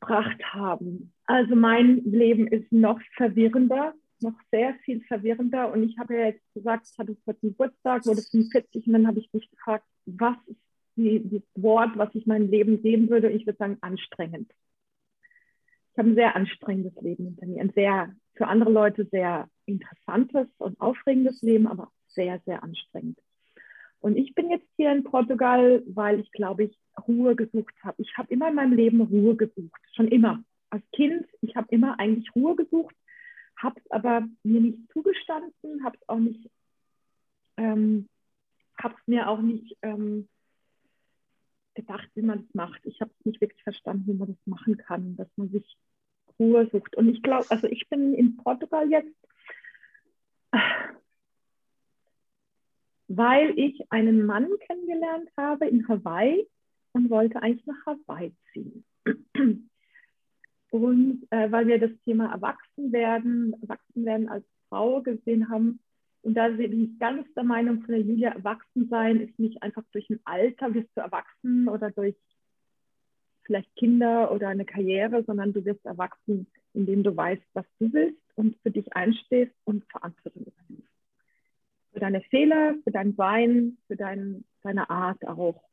gebracht haben. Also mein Leben ist noch verwirrender, noch sehr viel verwirrender. Und ich habe ja jetzt gesagt, ich hatte vor Geburtstag, wurde 45 und dann habe ich mich gefragt, was ist die, das Wort, was ich meinem Leben geben würde. Ich würde sagen, anstrengend. Ich habe ein sehr anstrengendes Leben hinter mir. Ein sehr, für andere Leute sehr interessantes und aufregendes Leben, aber sehr, sehr anstrengend. Und ich bin jetzt hier in Portugal, weil ich, glaube ich, Ruhe gesucht habe. Ich habe immer in meinem Leben Ruhe gesucht, schon immer. Als Kind, ich habe immer eigentlich Ruhe gesucht, habe es aber mir nicht zugestanden, habe es auch nicht, ähm, habe es mir auch nicht ähm, gedacht, wie man das macht. Ich habe nicht wirklich verstanden, wie man das machen kann, dass man sich Ruhe sucht. Und ich glaube, also ich bin in Portugal jetzt, weil ich einen Mann kennengelernt habe in Hawaii und wollte eigentlich nach Hawaii ziehen. Und äh, weil wir das Thema Erwachsenwerden, Erwachsenwerden als Frau gesehen haben, und da bin ich ganz der Meinung von der Julia, Erwachsensein ist nicht einfach durch ein Alter, wirst du erwachsen oder durch vielleicht Kinder oder eine Karriere, sondern du wirst erwachsen, indem du weißt, was du willst und für dich einstehst und Verantwortung übernimmst. Für deine Fehler, für dein Sein, für dein, deine Art auch.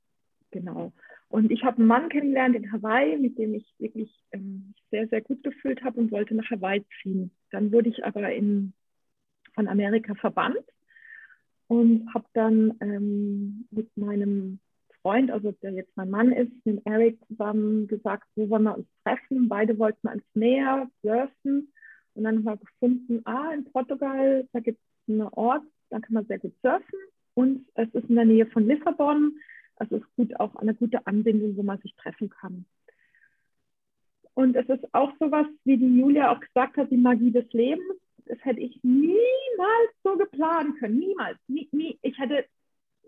Genau. Und ich habe einen Mann kennengelernt in Hawaii, mit dem ich wirklich ähm, sehr, sehr gut gefühlt habe und wollte nach Hawaii ziehen. Dann wurde ich aber in, von Amerika verbannt und habe dann ähm, mit meinem Freund, also der jetzt mein Mann ist, mit Eric zusammen gesagt, wo wollen wir uns treffen. Beide wollten ans Meer surfen. Und dann haben wir gefunden, ah, in Portugal, da gibt es einen Ort, da kann man sehr gut surfen. Und es ist in der Nähe von Lissabon. Also es ist gut auch eine gute Anbindung, wo man sich treffen kann. Und es ist auch sowas, wie die Julia auch gesagt hat, die Magie des Lebens. Das hätte ich niemals so geplant können. Niemals. Nie, nie. Ich hätte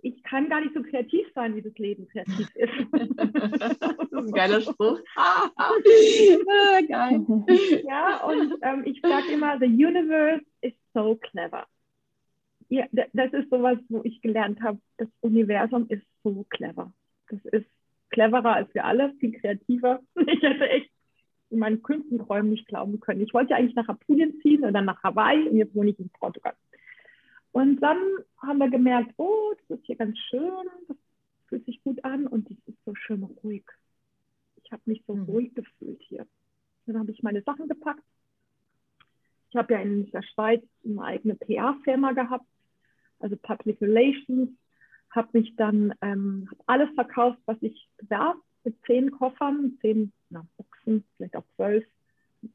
ich kann gar nicht so kreativ sein, wie das Leben kreativ ist. das ist ein geiler Spruch. ah, geil. Ja, und ähm, ich sage immer, the universe is so clever. Ja, das ist sowas, wo ich gelernt habe, das Universum ist so clever. Das ist cleverer als wir alle, viel kreativer. Ich hätte echt in meinen kühnsten Träumen nicht glauben können. Ich wollte eigentlich nach Apulien ziehen oder nach Hawaii und jetzt wohne ich in Portugal. Und dann haben wir gemerkt, oh, das ist hier ganz schön, das fühlt sich gut an und es ist so schön ruhig. Ich habe mich so mhm. ruhig gefühlt hier. Dann habe ich meine Sachen gepackt. Ich habe ja in der Schweiz eine eigene PR-Firma gehabt, also Public Relations. Habe mich dann ähm, hab alles verkauft, was ich bedarf, mit zehn Koffern, zehn na, Boxen, vielleicht auch zwölf,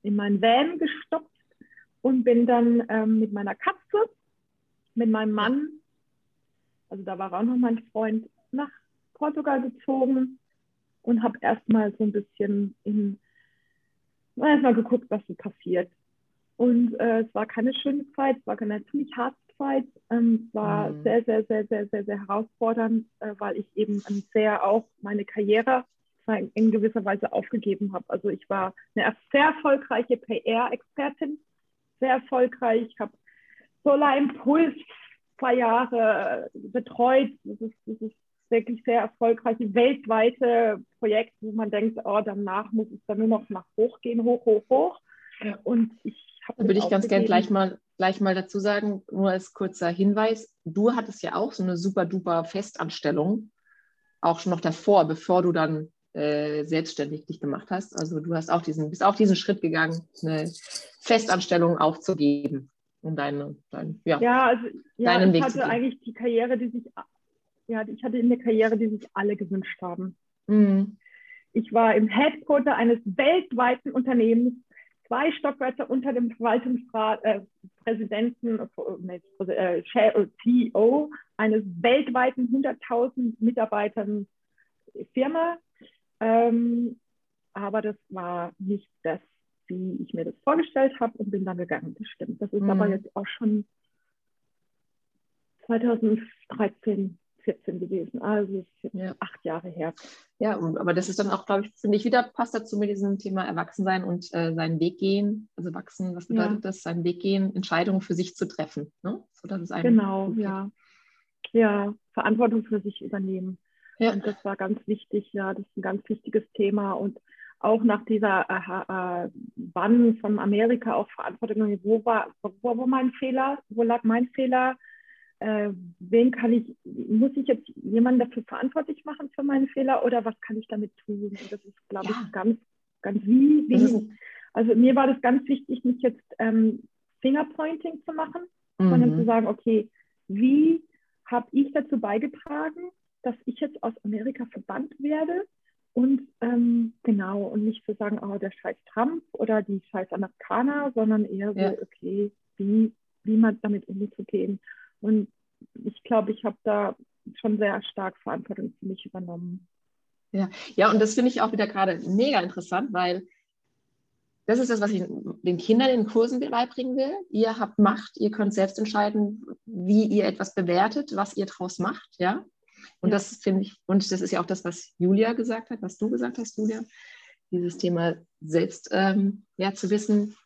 in meinen Van gestoppt und bin dann ähm, mit meiner Katze mit meinem Mann, also da war auch noch mein Freund, nach Portugal gezogen und habe erstmal so ein bisschen in, erstmal geguckt, was so passiert. Und äh, es war keine schöne Zeit, es war eine ziemlich harte Zeit. Ähm, es war mhm. sehr, sehr, sehr, sehr, sehr, sehr herausfordernd, äh, weil ich eben sehr auch meine Karriere in gewisser Weise aufgegeben habe. Also ich war eine sehr erfolgreiche PR-Expertin, sehr erfolgreich. Ich habe Solar Impuls zwei Jahre betreut. Das ist, das ist wirklich sehr erfolgreiche weltweite Projekt, wo man denkt, oh, danach muss es dann nur noch nach hoch gehen, hoch, hoch, hoch. Und ich habe. Da würde ich ganz gerne gleich mal, gleich mal dazu sagen, nur als kurzer Hinweis: Du hattest ja auch so eine super duper Festanstellung, auch schon noch davor, bevor du dann äh, selbstständig dich gemacht hast. Also du hast auch diesen, bist auch diesen Schritt gegangen, eine Festanstellung aufzugeben um deine, dein, ja, ja, also, ja, deinen Weg hatte eigentlich die Karriere, die sich, ja, ich hatte in der Karriere, die sich alle gewünscht haben. Mhm. Ich war im Headquarter eines weltweiten Unternehmens, zwei Stockwerke unter dem Verwaltungsrat, äh, Präsidenten, äh, äh CEO eines weltweiten 100.000 Mitarbeitern Firma. Ähm, aber das war nicht das, wie ich mir das vorgestellt habe und bin dann gegangen. Das stimmt. Das ist mhm. aber jetzt auch schon 2013, 14 gewesen. Also ja. acht Jahre her. Ja, aber das ist dann auch, glaube ich, finde ich, wieder passt dazu mit diesem Thema Erwachsensein und äh, seinen Weg gehen. Also wachsen, was bedeutet ja. das? Seinen Weg gehen, Entscheidungen für sich zu treffen. Ne? So, dass es genau, ja. Ja, Verantwortung für sich übernehmen. Ja. Und das war ganz wichtig, ja, das ist ein ganz wichtiges Thema. Und auch nach dieser äh, äh, Bann von Amerika auch Verantwortung, wo war, wo war mein Fehler, wo lag mein Fehler, äh, wen kann ich, muss ich jetzt jemanden dafür verantwortlich machen für meine Fehler oder was kann ich damit tun? Und das ist, glaube ja. ich, ganz, ganz wie, wie also mir war das ganz wichtig, mich jetzt ähm, Fingerpointing zu machen, mhm. sondern zu sagen, okay, wie habe ich dazu beigetragen, dass ich jetzt aus Amerika verbannt werde? Und ähm, genau, und nicht zu sagen, oh, der scheiß Trump oder die scheiß Amerikaner, sondern eher so, ja. okay, wie, wie man damit umzugehen. Und ich glaube, ich habe da schon sehr stark Verantwortung für mich übernommen. Ja, ja und das finde ich auch wieder gerade mega interessant, weil das ist das, was ich den Kindern in Kursen beibringen will. Ihr habt Macht, ihr könnt selbst entscheiden, wie ihr etwas bewertet, was ihr daraus macht, ja. Und ja. das finde ich, und das ist ja auch das, was Julia gesagt hat, was du gesagt hast, Julia, dieses Thema selbst ähm, ja, zu wissen,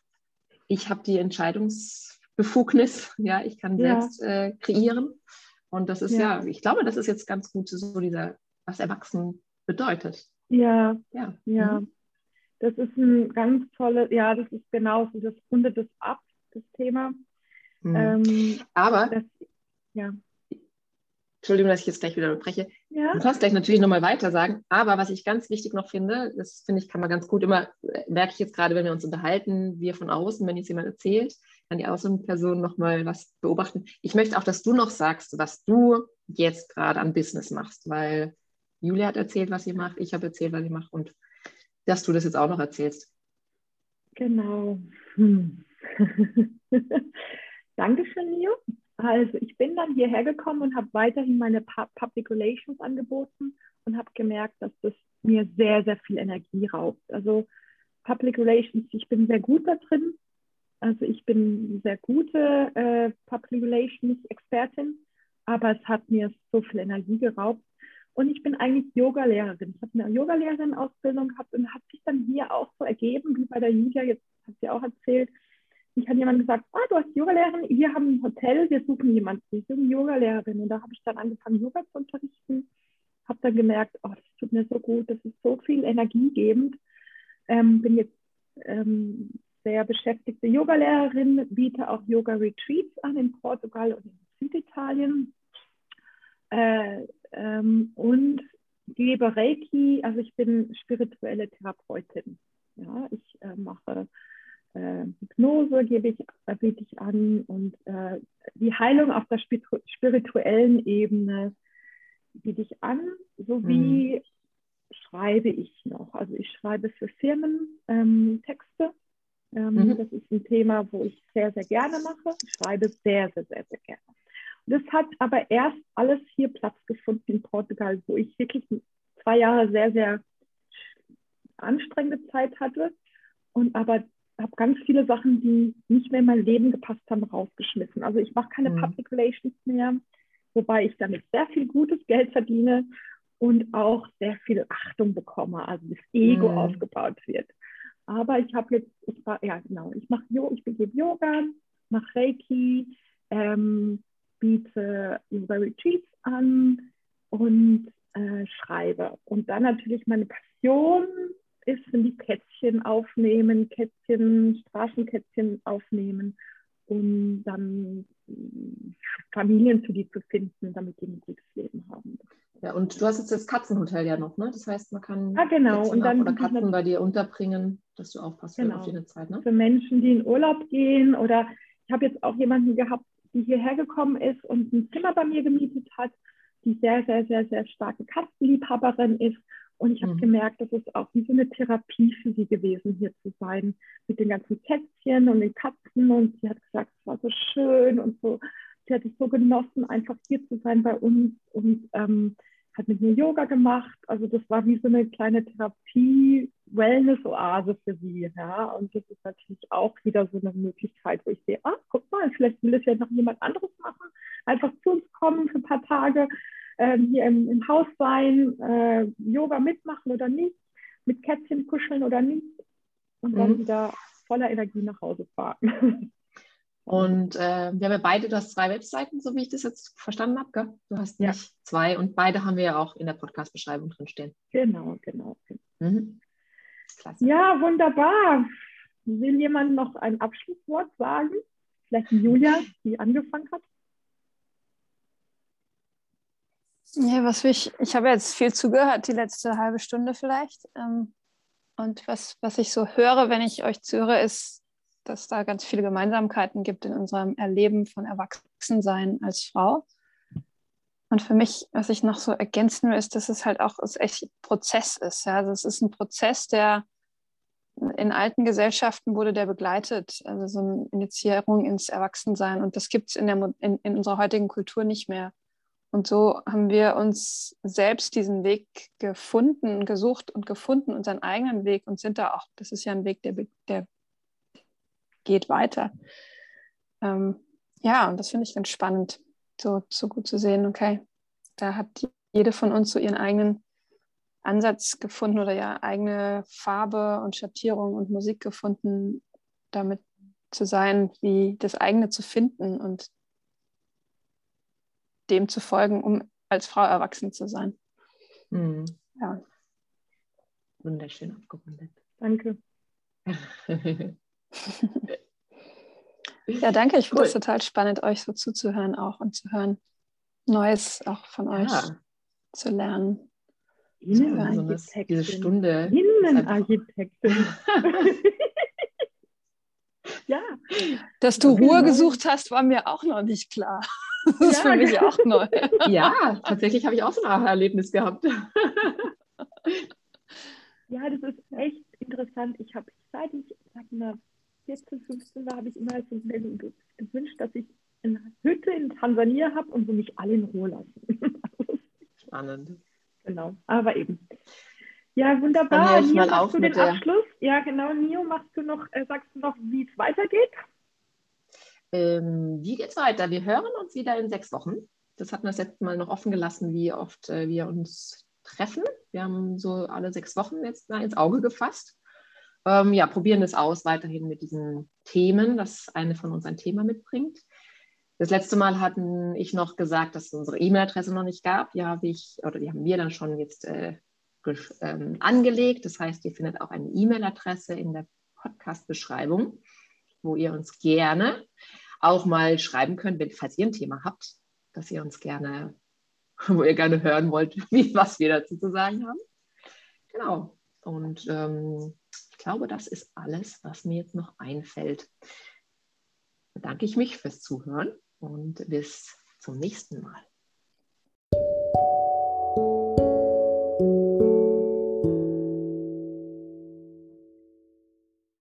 ich habe die Entscheidungsbefugnis, ja, ich kann ja. selbst äh, kreieren. Und das ist ja. ja. ich glaube, das ist jetzt ganz gut so dieser, was Erwachsen bedeutet. Ja, ja, ja. Mhm. Das ist ein ganz tolles, ja, das ist genau so, das rundet das ab, das Thema. Mhm. Ähm, Aber, das, ja. Entschuldigung, dass ich jetzt gleich wieder unterbreche. Ja. Du kannst gleich natürlich nochmal weiter sagen. Aber was ich ganz wichtig noch finde, das finde ich, kann man ganz gut immer, äh, merke ich jetzt gerade, wenn wir uns unterhalten, wir von außen, wenn jetzt jemand erzählt, kann die Außenperson nochmal was beobachten. Ich möchte auch, dass du noch sagst, was du jetzt gerade an Business machst, weil Julia hat erzählt, was sie macht, ich habe erzählt, was sie macht und dass du das jetzt auch noch erzählst. Genau. Hm. Dankeschön, Leo. Also ich bin dann hierher gekommen und habe weiterhin meine Public Relations angeboten und habe gemerkt, dass das mir sehr, sehr viel Energie raubt. Also Public Relations, ich bin sehr gut da drin. Also ich bin sehr gute äh, Public Relations Expertin, aber es hat mir so viel Energie geraubt. Und ich bin eigentlich Yoga-Lehrerin. Ich habe eine Yoga-Lehrerin-Ausbildung gehabt und hat sich dann hier auch so ergeben, wie bei der Julia, jetzt hat sie auch erzählt, mich hat jemand gesagt, ah, du hast Yogalehrerin, wir haben ein Hotel, wir suchen jemanden, wir suchen Yogalehrerin. Und da habe ich dann angefangen, Yoga zu unterrichten, habe dann gemerkt, oh, das tut mir so gut, das ist so viel energiegebend. Ähm, bin jetzt ähm, sehr beschäftigte Yogalehrerin, biete auch Yoga-Retreats an in Portugal und in Süditalien. Äh, ähm, und gebe Reiki, also ich bin spirituelle Therapeutin. Ja, ich äh, mache äh, Hypnose gebe ich, äh, biete ich an und äh, die Heilung auf der spirituellen Ebene biete ich an, sowie mhm. schreibe ich noch. Also ich schreibe für Firmen ähm, Texte. Ähm, mhm. Das ist ein Thema, wo ich sehr, sehr gerne mache. Ich schreibe sehr, sehr, sehr, sehr gerne. Und das hat aber erst alles hier Platz gefunden in Portugal, wo ich wirklich zwei Jahre sehr, sehr anstrengende Zeit hatte und aber habe ganz viele Sachen, die nicht mehr in mein Leben gepasst haben, rausgeschmissen. Also ich mache keine mhm. Public Relations mehr, wobei ich damit sehr viel gutes Geld verdiene und auch sehr viel Achtung bekomme, also das Ego mhm. aufgebaut wird. Aber ich habe jetzt, ich war, ja genau, ich mache ich begebe Yoga, mache Reiki, ähm, biete Yoga Retreats an und äh, schreibe. Und dann natürlich meine Passion sind die Kätzchen aufnehmen, Kätzchen, Straßenkätzchen aufnehmen, um dann Familien für die zu finden, damit die ein gutes Leben haben. Ja, und du hast jetzt das Katzenhotel ja noch, ne? Das heißt, man kann ah, genau. und dann oder Katzen bei dir unterbringen, dass du aufpasst genau. auf die Zeit, ne? Für Menschen, die in Urlaub gehen oder ich habe jetzt auch jemanden gehabt, die hierher gekommen ist und ein Zimmer bei mir gemietet hat, die sehr, sehr, sehr, sehr starke Katzenliebhaberin ist und ich habe mhm. gemerkt, das ist auch wie so eine Therapie für sie gewesen, hier zu sein, mit den ganzen Kätzchen und den Katzen. Und sie hat gesagt, es war so schön und so. Sie hat es so genossen, einfach hier zu sein bei uns und ähm, hat mit mir Yoga gemacht. Also das war wie so eine kleine Therapie, Wellness-Oase für sie. Ja? Und das ist natürlich auch wieder so eine Möglichkeit, wo ich sehe, ah, guck mal, vielleicht will es ja noch jemand anderes machen. Einfach zu uns kommen für ein paar Tage ähm, hier im, im, Haus sein, äh, Yoga mitmachen oder nicht, mit Kätzchen kuscheln oder nicht und dann mhm. wieder voller Energie nach Hause fahren. Und äh, wir haben ja beide, du hast zwei Webseiten, so wie ich das jetzt verstanden habe. Gell? Du hast nicht ja. zwei und beide haben wir ja auch in der Podcast-Beschreibung drin stehen. Genau, genau. Mhm. Klasse. Ja, wunderbar. Will jemand noch ein Abschlusswort sagen? Vielleicht Julia, die angefangen hat? Ja, was ich, ich habe jetzt viel zugehört, die letzte halbe Stunde vielleicht. Ähm, und was, was ich so höre, wenn ich euch zuhöre, ist, dass da ganz viele Gemeinsamkeiten gibt in unserem Erleben von Erwachsensein als Frau. Und für mich, was ich noch so ergänzen will, ist, dass es halt auch echt ein Prozess ist. Ja? Also es ist ein Prozess, der in alten Gesellschaften wurde der begleitet, also so eine Initiierung ins Erwachsensein. Und das gibt es in, in, in unserer heutigen Kultur nicht mehr. Und so haben wir uns selbst diesen Weg gefunden, gesucht und gefunden, unseren eigenen Weg und sind da auch, das ist ja ein Weg, der, der geht weiter. Ähm, ja, und das finde ich ganz spannend, so, so gut zu sehen, okay, da hat jede von uns so ihren eigenen Ansatz gefunden oder ja eigene Farbe und Schattierung und Musik gefunden, damit zu sein, wie das eigene zu finden und dem zu folgen, um als Frau erwachsen zu sein. Mhm. Ja. Wunderschön abgerundet. Danke. ja, danke. Ich finde es total spannend, euch so zuzuhören auch und zu hören, Neues auch von euch ja. zu lernen. Innenarchitektin. Diese Stunde. Innenarchitektin. ja. Dass du Ruhe gesucht hast, war mir auch noch nicht klar. Das ist ja, für mich auch neu. Ja, tatsächlich habe ich auch so ein Erlebnis gehabt. Ja, das ist echt interessant. Ich habe, seit ich sag mal, 14, 15 war, habe ich immer so gewünscht, dass ich eine Hütte in Tansania habe und so mich alle in Ruhe lassen. Spannend. Genau, aber eben. Ja, wunderbar. Nio, machst du den Abschluss? Ja, genau. Nio, machst du noch, äh, sagst du noch, wie es weitergeht? Ähm, wie geht's weiter? Wir hören uns wieder in sechs Wochen. Das hatten wir das letzte Mal noch offen gelassen, wie oft äh, wir uns treffen. Wir haben so alle sechs Wochen jetzt ins Auge gefasst. Ähm, ja, probieren es aus weiterhin mit diesen Themen, dass eine von uns ein Thema mitbringt. Das letzte Mal hatten ich noch gesagt, dass es unsere E-Mail-Adresse noch nicht gab. Die habe ich, oder die haben wir dann schon jetzt äh, ähm, angelegt. Das heißt, ihr findet auch eine E-Mail-Adresse in der Podcast-Beschreibung wo ihr uns gerne auch mal schreiben könnt, wenn, falls ihr ein Thema habt, dass ihr uns gerne, wo ihr gerne hören wollt, wie, was wir dazu zu sagen haben. Genau. Und ähm, ich glaube, das ist alles, was mir jetzt noch einfällt. Bedanke ich mich fürs Zuhören und bis zum nächsten Mal.